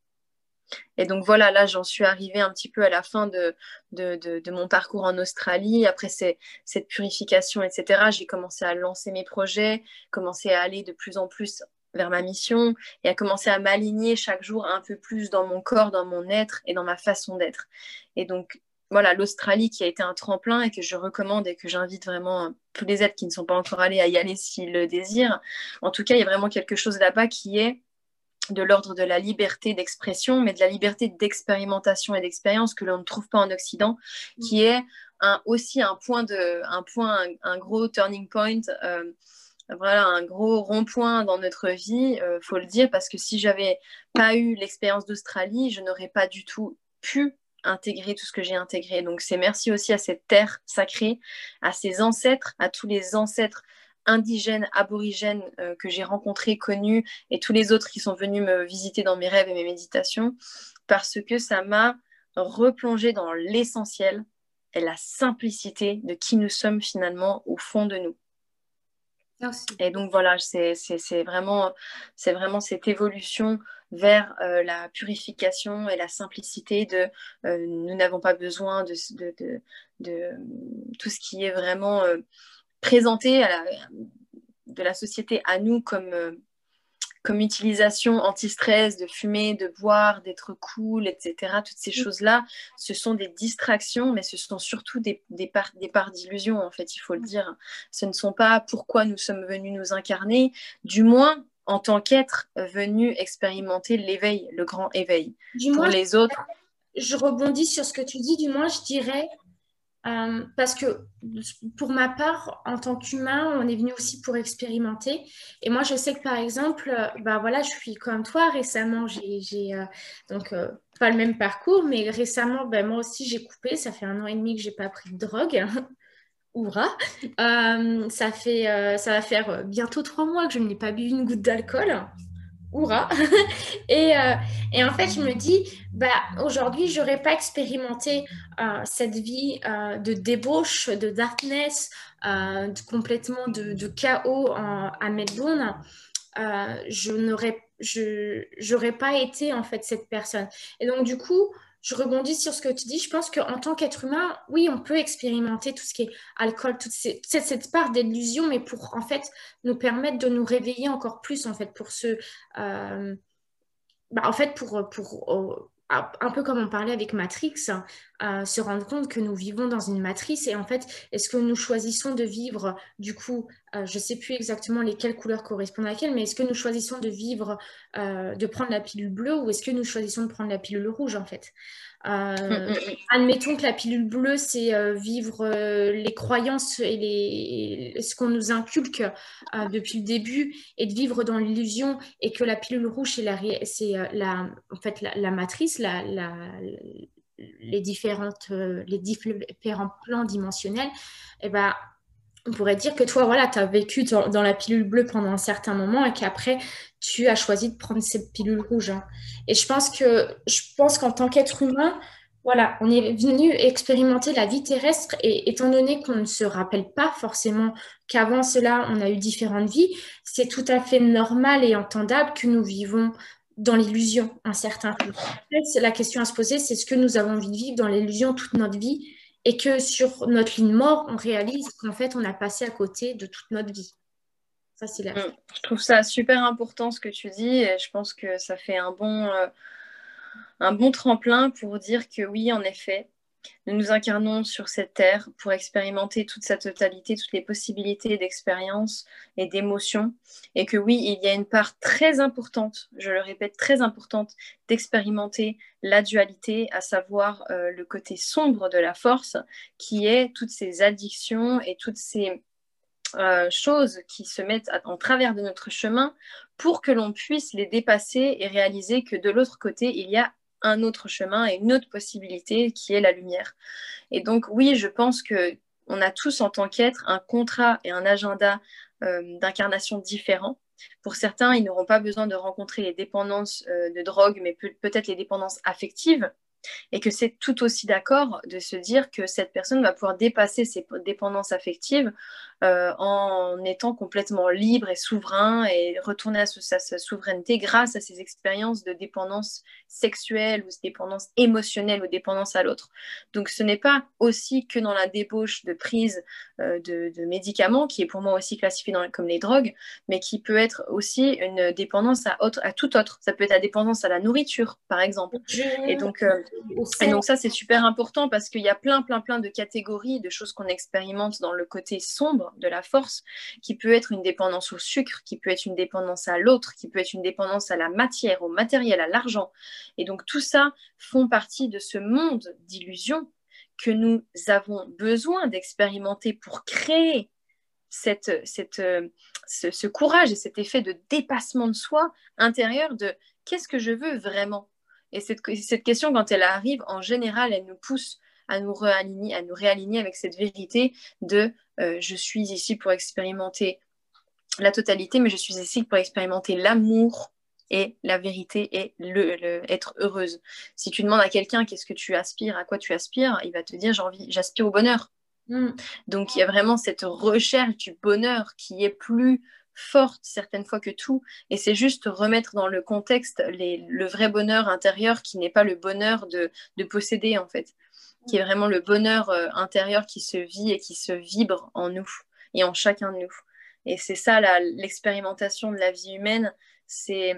Et donc voilà, là j'en suis arrivée un petit peu à la fin de, de, de, mon parcours en Australie. Après cette purification, etc., j'ai commencé à lancer mes projets, commencé à aller de plus en plus vers ma mission et à commencer à m'aligner chaque jour un peu plus dans mon corps, dans mon être et dans ma façon d'être. Et donc voilà, l'Australie qui a été un tremplin et que je recommande et que j'invite vraiment tous les êtres qui ne sont pas encore allés à y aller s'ils le désirent. En tout cas, il y a vraiment quelque chose là-bas qui est de l'ordre de la liberté d'expression, mais de la liberté d'expérimentation et d'expérience que l'on ne trouve pas en Occident, qui est un, aussi un point, de, un, point un, gros turning point. Euh, voilà un gros rond-point dans notre vie, il euh, faut le dire, parce que si j'avais pas eu l'expérience d'Australie, je n'aurais pas du tout pu intégrer tout ce que j'ai intégré. Donc c'est merci aussi à cette terre sacrée, à ses ancêtres, à tous les ancêtres indigènes, aborigènes euh, que j'ai rencontrés, connus, et tous les autres qui sont venus me visiter dans mes rêves et mes méditations, parce que ça m'a replongé dans l'essentiel et la simplicité de qui nous sommes finalement au fond de nous. Et donc voilà, c'est vraiment, vraiment cette évolution vers euh, la purification et la simplicité de euh, nous n'avons pas besoin de, de, de, tout ce qui est vraiment euh, présenté à la, de la société à nous comme, comme utilisation anti-stress, de fumer, de boire, d'être cool, etc. Toutes ces choses-là, ce sont des distractions, mais ce sont surtout des, des parts, des parts d'illusion, en fait, il faut le dire. Ce ne sont pas pourquoi nous sommes venus nous incarner, du moins en tant qu'être venu expérimenter l'éveil, le grand éveil. Du Pour les autres. Je rebondis sur ce que tu dis, du moins, je dirais euh, parce que pour ma part, en tant qu'humain, on est venu aussi pour expérimenter. Et moi, je sais que par exemple, euh, bah voilà, je suis comme toi. Récemment, j'ai euh, donc pas le même parcours, mais récemment, ben, moi aussi, j'ai coupé. Ça fait un an et demi que j'ai pas pris de drogue. Oura. ça fait, ça va faire bientôt trois mois que je n'ai pas bu une goutte d'alcool. Oura et, euh, et, en fait, je me dis, bah, aujourd'hui, je n'aurais pas expérimenté euh, cette vie euh, de débauche, de darkness, de, complètement de, chaos à Melbourne. je n'aurais je j'aurais pas été en fait cette personne. Et donc, du coup, je rebondis sur ce que tu dis. Je pense qu'en tant qu'être humain, oui, on peut expérimenter tout ce qui est alcool, toute cette, part d'illusion, mais pour en fait nous permettre de nous réveiller encore plus, en fait, pour ce. Euh, bah, pour euh, un peu comme on parlait avec Matrix, euh, se rendre compte que nous vivons dans une matrice et en fait, est-ce que nous choisissons de vivre, du coup, je ne sais plus exactement lesquelles couleurs correspondent à laquelle, mais est-ce que nous choisissons de vivre, de prendre la pilule bleue ou est-ce que nous choisissons de prendre la pilule rouge en fait? Euh, mm, mm, mm. admettons que la pilule bleue, c'est euh, vivre euh, les croyances et les, ce qu'on nous inculque depuis le début et de vivre dans l'illusion et que la pilule rouge, c'est la, la, en fait, la, matrice, la, les, différentes, les différents plans dimensionnels. Et eh ben, on pourrait dire que toi, voilà, tu as vécu dans, la pilule bleue pendant un certain moment et qu'après, tu as choisi de prendre cette pilule rouge. Hein. Et je pense que je pense qu'en tant qu'être humain, voilà, on est venu expérimenter la vie terrestre et étant donné qu'on ne se rappelle pas forcément qu'avant cela, on a eu différentes vies, c'est tout à fait normal et entendable que nous vivons dans l'illusion un certain temps. La question à se poser, c'est ce que nous avons envie de vivre dans l'illusion toute notre vie et que sur notre ligne mort, on réalise qu'en fait, on a passé à côté de toute notre vie. Mm. Je trouve ça super important ce que tu dis et je pense que ça fait un bon, euh, un bon tremplin pour dire que oui, en effet, nous nous incarnons sur cette terre pour expérimenter toute sa totalité, toutes les possibilités d'expérience et d'émotions. Et que oui, il y a une part très importante, je le répète, très importante d'expérimenter la dualité, à savoir euh, le côté sombre de la force, qui est toutes ces addictions et toutes ces euh, choses qui se mettent en travers de notre chemin pour que l'on puisse les dépasser et réaliser que de l'autre côté, il y a un autre chemin et une autre possibilité qui est la lumière. Et donc oui, je pense que on a tous en tant qu'être un contrat et un agenda euh, d'incarnation différents. Pour certains, ils n'auront pas besoin de rencontrer les dépendances euh, de drogue, mais peut-être les dépendances affectives et que c'est tout aussi d'accord de se dire que cette personne va pouvoir dépasser ses dépendances affectives euh, en étant complètement libre et souverain et retourner à sa, souveraineté grâce à ses expériences de dépendance sexuelle ou de dépendance émotionnelle ou dépendance à l'autre. Donc ce n'est pas aussi que dans la débauche de prise euh, de, médicaments, qui est pour moi aussi classifié comme les drogues, mais qui peut être aussi une dépendance à, autre, à tout autre. Ça peut être la dépendance à la nourriture, par exemple. Et donc, euh, et donc ça, c'est super important parce qu'il y a plein, plein, plein de catégories de choses qu'on expérimente dans le côté sombre de la force, qui peut être une dépendance au sucre, qui peut être une dépendance à l'autre, qui peut être une dépendance à la matière, au matériel, à l'argent. Et donc tout ça font partie de ce monde d'illusions que nous avons besoin d'expérimenter pour créer cette, cette, ce, courage et cet effet de dépassement de soi intérieur de qu'est-ce que je veux vraiment? Et cette, cette question, quand elle arrive, en général, elle nous pousse à nous réaligner, à nous réaligner avec cette vérité de euh, je suis ici pour expérimenter la totalité, mais je suis ici pour expérimenter l'amour et la vérité et le, être heureuse. Si tu demandes à quelqu'un qu'est-ce que tu aspires, à quoi tu aspires, il va te dire j'ai envie, j'aspire au bonheur. Mm. Donc il y a vraiment cette recherche du bonheur qui est plus forte certaines fois que tout. Et c'est juste remettre dans le contexte le vrai bonheur intérieur qui n'est pas le bonheur de, de posséder en fait qui est vraiment le bonheur euh, intérieur qui se vit et qui se vibre en nous et en chacun de nous. Et c'est ça l'expérimentation de la vie humaine, c'est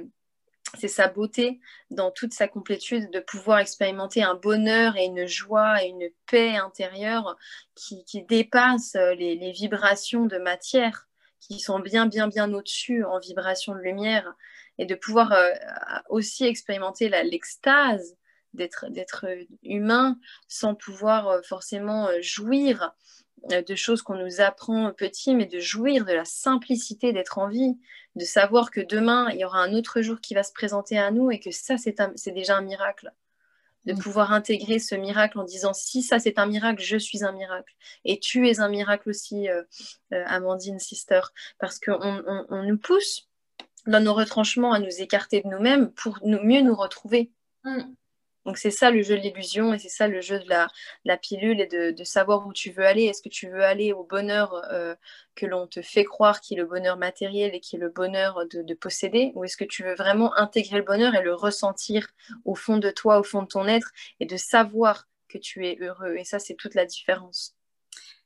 sa beauté dans toute sa complétude de pouvoir expérimenter un bonheur et une joie et une paix intérieure qui, qui dépassent les, les, vibrations de matière, qui sont bien, bien, bien au-dessus en vibrations de lumière, et de pouvoir euh, aussi expérimenter l'extase d'être humain sans pouvoir euh, forcément euh, jouir de choses qu'on nous apprend petit, mais de jouir de la simplicité d'être en vie, de savoir que demain, il y aura un autre jour qui va se présenter à nous et que ça, c'est déjà un miracle. De pouvoir intégrer ce miracle en disant si ça c'est un miracle, je suis un miracle. Et tu es un miracle aussi, euh, euh, Amandine, sister, parce qu'on on, nous pousse dans nos retranchements à nous écarter de nous-mêmes pour nous, mieux nous retrouver. Mm. Donc c'est ça le jeu de l'illusion et c'est ça le jeu de la, pilule et de, savoir où tu veux aller. Est-ce que tu veux aller au bonheur euh, que l'on te fait croire qui est le bonheur matériel et qui est le bonheur de, posséder? Ou est-ce que tu veux vraiment intégrer le bonheur et le ressentir au fond de toi, au fond de ton être et de savoir que tu es heureux? Et ça, c'est toute la différence.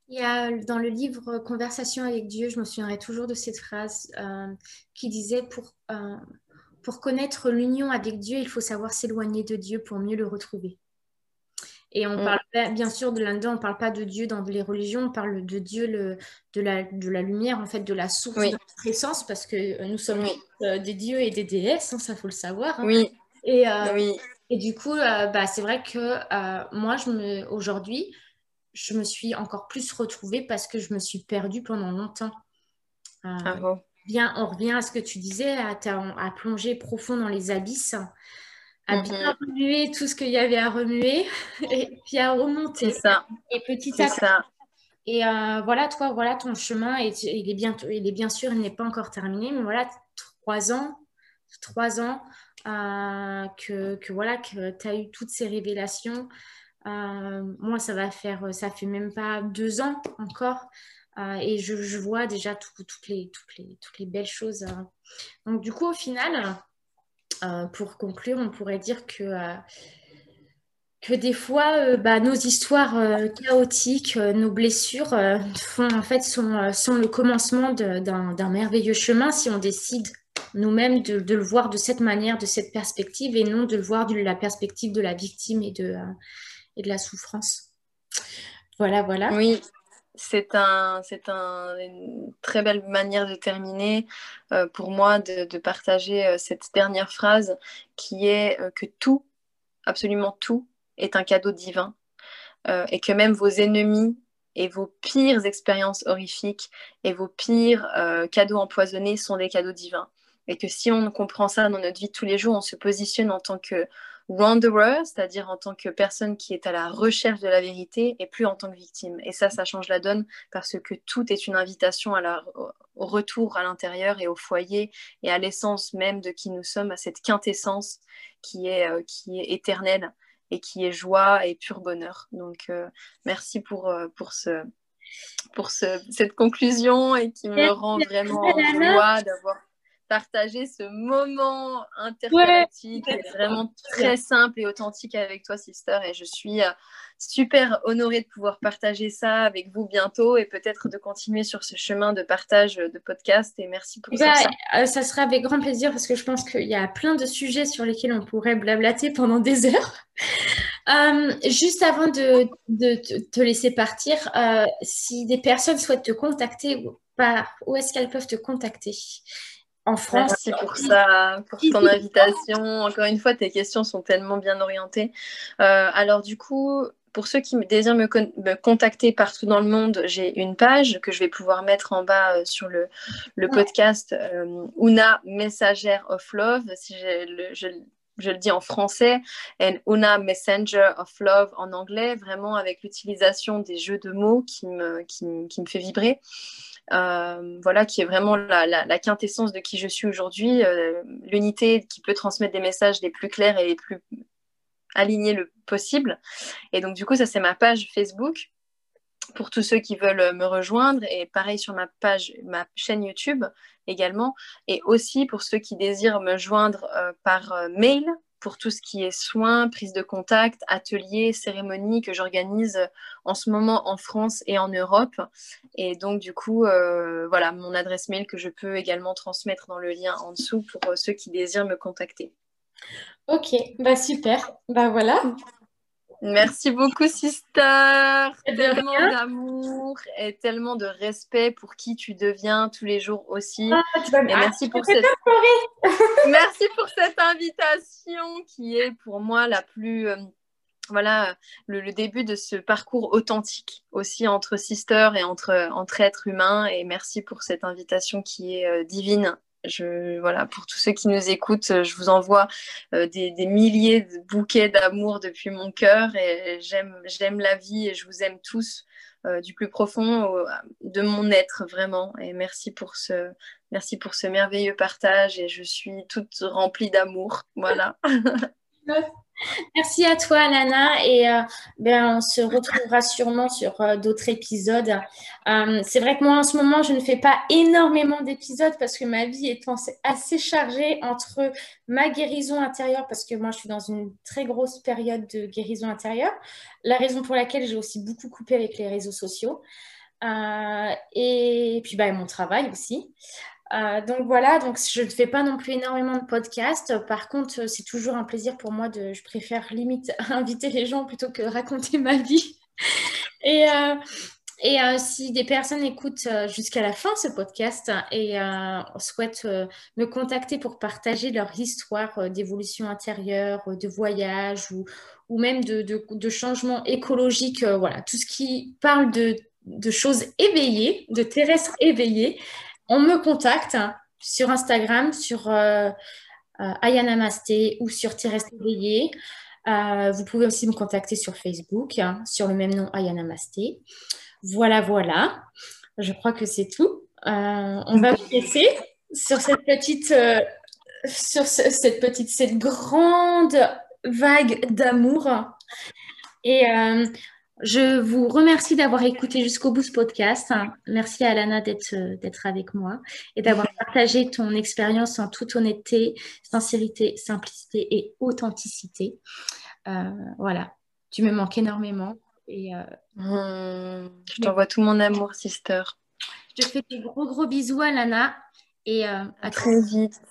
Dans le livre Conversation avec Dieu, je me souviendrai toujours de cette phrase euh, qui disait pour... Euh, pour connaître l'union avec Dieu, il faut savoir s'éloigner de Dieu pour mieux le retrouver. Et on mm. parle bien sûr de là-dedans, on ne parle pas de Dieu dans les religions, on parle de Dieu, le, de, la, de la lumière, en fait, de la source de notre essence, parce que euh, nous sommes euh, des dieux et des déesses, hein, ça faut le savoir. Hein. Oui. Et, euh, oui. et du coup, bah, c'est vrai que moi, aujourd'hui, je me suis encore plus retrouvée parce que je me suis perdue pendant longtemps. Ah bon on revient à ce que tu disais, à, à plonger profond dans les abysses, à mhm. bien remuer tout ce qu'il y avait à remuer et puis à remonter. Ça. Et petit à petit. Et euh, voilà, toi, voilà ton chemin. Et il, est bien, il est bien sûr, il n'est pas encore terminé, mais voilà, trois ans, trois ans euh, que, que, voilà, que tu as eu toutes ces révélations. Euh, moi, ça va faire, ça fait même pas deux ans encore euh, et je, vois déjà toutes, les, toutes, les, toutes les belles choses. Euh. Donc du coup, au final, euh, pour conclure, on pourrait dire que, que des fois, bah, nos histoires chaotiques, nos blessures font, en fait, sont, sont le commencement d'un merveilleux chemin si on décide nous-mêmes de, de, le voir de cette manière, de cette perspective, et non de le voir de la perspective de la victime et de, et de la souffrance. Voilà, voilà. Oui, c'est un, une très belle manière de terminer euh, pour moi de, partager euh, cette dernière phrase qui est euh, que tout, absolument tout, est un cadeau divin et que même vos ennemis et vos pires expériences horrifiques et vos pires cadeaux empoisonnés sont des cadeaux divins. Et que si on comprend ça dans notre vie tous les jours, on se positionne en tant que wanderer, c'est-à-dire en tant que personne qui est à la recherche de la vérité et plus en tant que victime. Et ça, ça change la donne parce que tout est une invitation à la, au retour à l'intérieur et au foyer et à l'essence même de qui nous sommes, à cette quintessence qui est, euh, qui est éternelle et qui est joie et pur bonheur. Donc, euh, merci pour, euh, pour, ce, pour ce, cette conclusion et qui me rend vraiment en joie d'avoir partager ce moment intergalactique vraiment très simple et authentique avec toi, sister. Et je suis euh, super honorée de pouvoir partager ça avec vous bientôt et peut-être de continuer sur ce chemin de partage de podcast. Et merci pour ça. Euh, ça sera avec grand plaisir parce que je pense qu'il y a plein de sujets sur lesquels on pourrait blablater pendant des heures. Euh, juste avant de, te laisser partir, si des personnes souhaitent te contacter, par, où est-ce qu'elles peuvent te contacter? En France. Merci pour ça, pour ton invitation. Encore une fois, tes questions sont tellement bien orientées. Euh, alors du coup, pour ceux qui désirent me, contacter partout dans le monde, j'ai une page que je vais pouvoir mettre en bas euh, sur le, le podcast euh, Una Messagère of Love, si le, je, je, le dis en français, and Una Messenger of Love en anglais, vraiment avec l'utilisation des jeux de mots qui me, qui, qui me fait vibrer. Euh, voilà, qui est vraiment la, quintessence de qui je suis aujourd'hui, euh, l'unité qui peut transmettre des messages les plus clairs et les plus alignés le possible. Et donc, du coup, ça, c'est ma page Facebook pour tous ceux qui veulent me rejoindre et pareil sur ma page, ma chaîne YouTube également. Et aussi pour ceux qui désirent me joindre euh, par mail pour tout ce qui est soins, prise de contact, ateliers, cérémonies que j'organise en ce moment en France et en Europe. Et donc, du coup, euh, voilà, mon adresse mail que je peux également transmettre dans le lien en dessous pour euh, ceux qui désirent me contacter. Ok, bah super. Bah voilà. Merci beaucoup, sister. Tellement d'amour et tellement de respect pour qui tu deviens tous les jours aussi. Ah, merci, pour cette... merci pour cette invitation qui est pour moi la plus. Euh, voilà, le, début de ce parcours authentique aussi entre sisters et entre, entre êtres humains. Et merci pour cette invitation qui est euh, divine voilà, pour tous ceux qui nous écoutent, euh, je vous envoie euh, des, milliers de bouquets d'amour depuis mon cœur et j'aime, j'aime la vie et je vous aime tous euh, du plus profond de mon être vraiment. Et merci pour ce, merci pour ce merveilleux partage et je suis toute remplie d'amour. Voilà. Merci à toi, Lana. Et euh, ben, on se retrouvera sûrement sur euh, d'autres épisodes. Euh, c'est vrai que moi, en ce moment, je ne fais pas énormément d'épisodes parce que ma vie est assez chargée entre ma guérison intérieure, parce que moi, je suis dans une très grosse période de guérison intérieure. La raison pour laquelle j'ai aussi beaucoup coupé avec les réseaux sociaux. et puis, ben, mon travail aussi. Euh, donc voilà, donc je ne fais pas non plus énormément de podcasts. Par contre, c'est toujours un plaisir pour moi de, je préfère limite inviter les gens plutôt que raconter ma vie. Et, euh, et euh, si des personnes écoutent jusqu'à la fin ce podcast et souhaitent me contacter pour partager leur histoire d'évolution intérieure, de voyage ou, même de, de, de changement écologique, voilà, tout ce qui parle de, de choses éveillées, de terrestres éveillés, on me contacte sur Instagram, sur euh, euh Ayana Masté ou sur Éveillé. Euh, vous pouvez aussi me contacter sur Facebook, hein, sur le même nom, Ayana Masté. Voilà, voilà. Je crois que c'est tout. Euh, on va vous laisser sur cette petite, sur cette petite, cette grande vague d'amour. Et je vous remercie d'avoir écouté jusqu'au bout ce podcast. Merci à Alana euh, d'être avec moi et d'avoir partagé ton expérience en toute honnêteté, sincérité, simplicité et authenticité. Euh, voilà, tu me manques énormément. Et, euh, mmh, je t'envoie tout mon amour, sister. Je te fais des gros gros bisous, Alana. Et à très vite.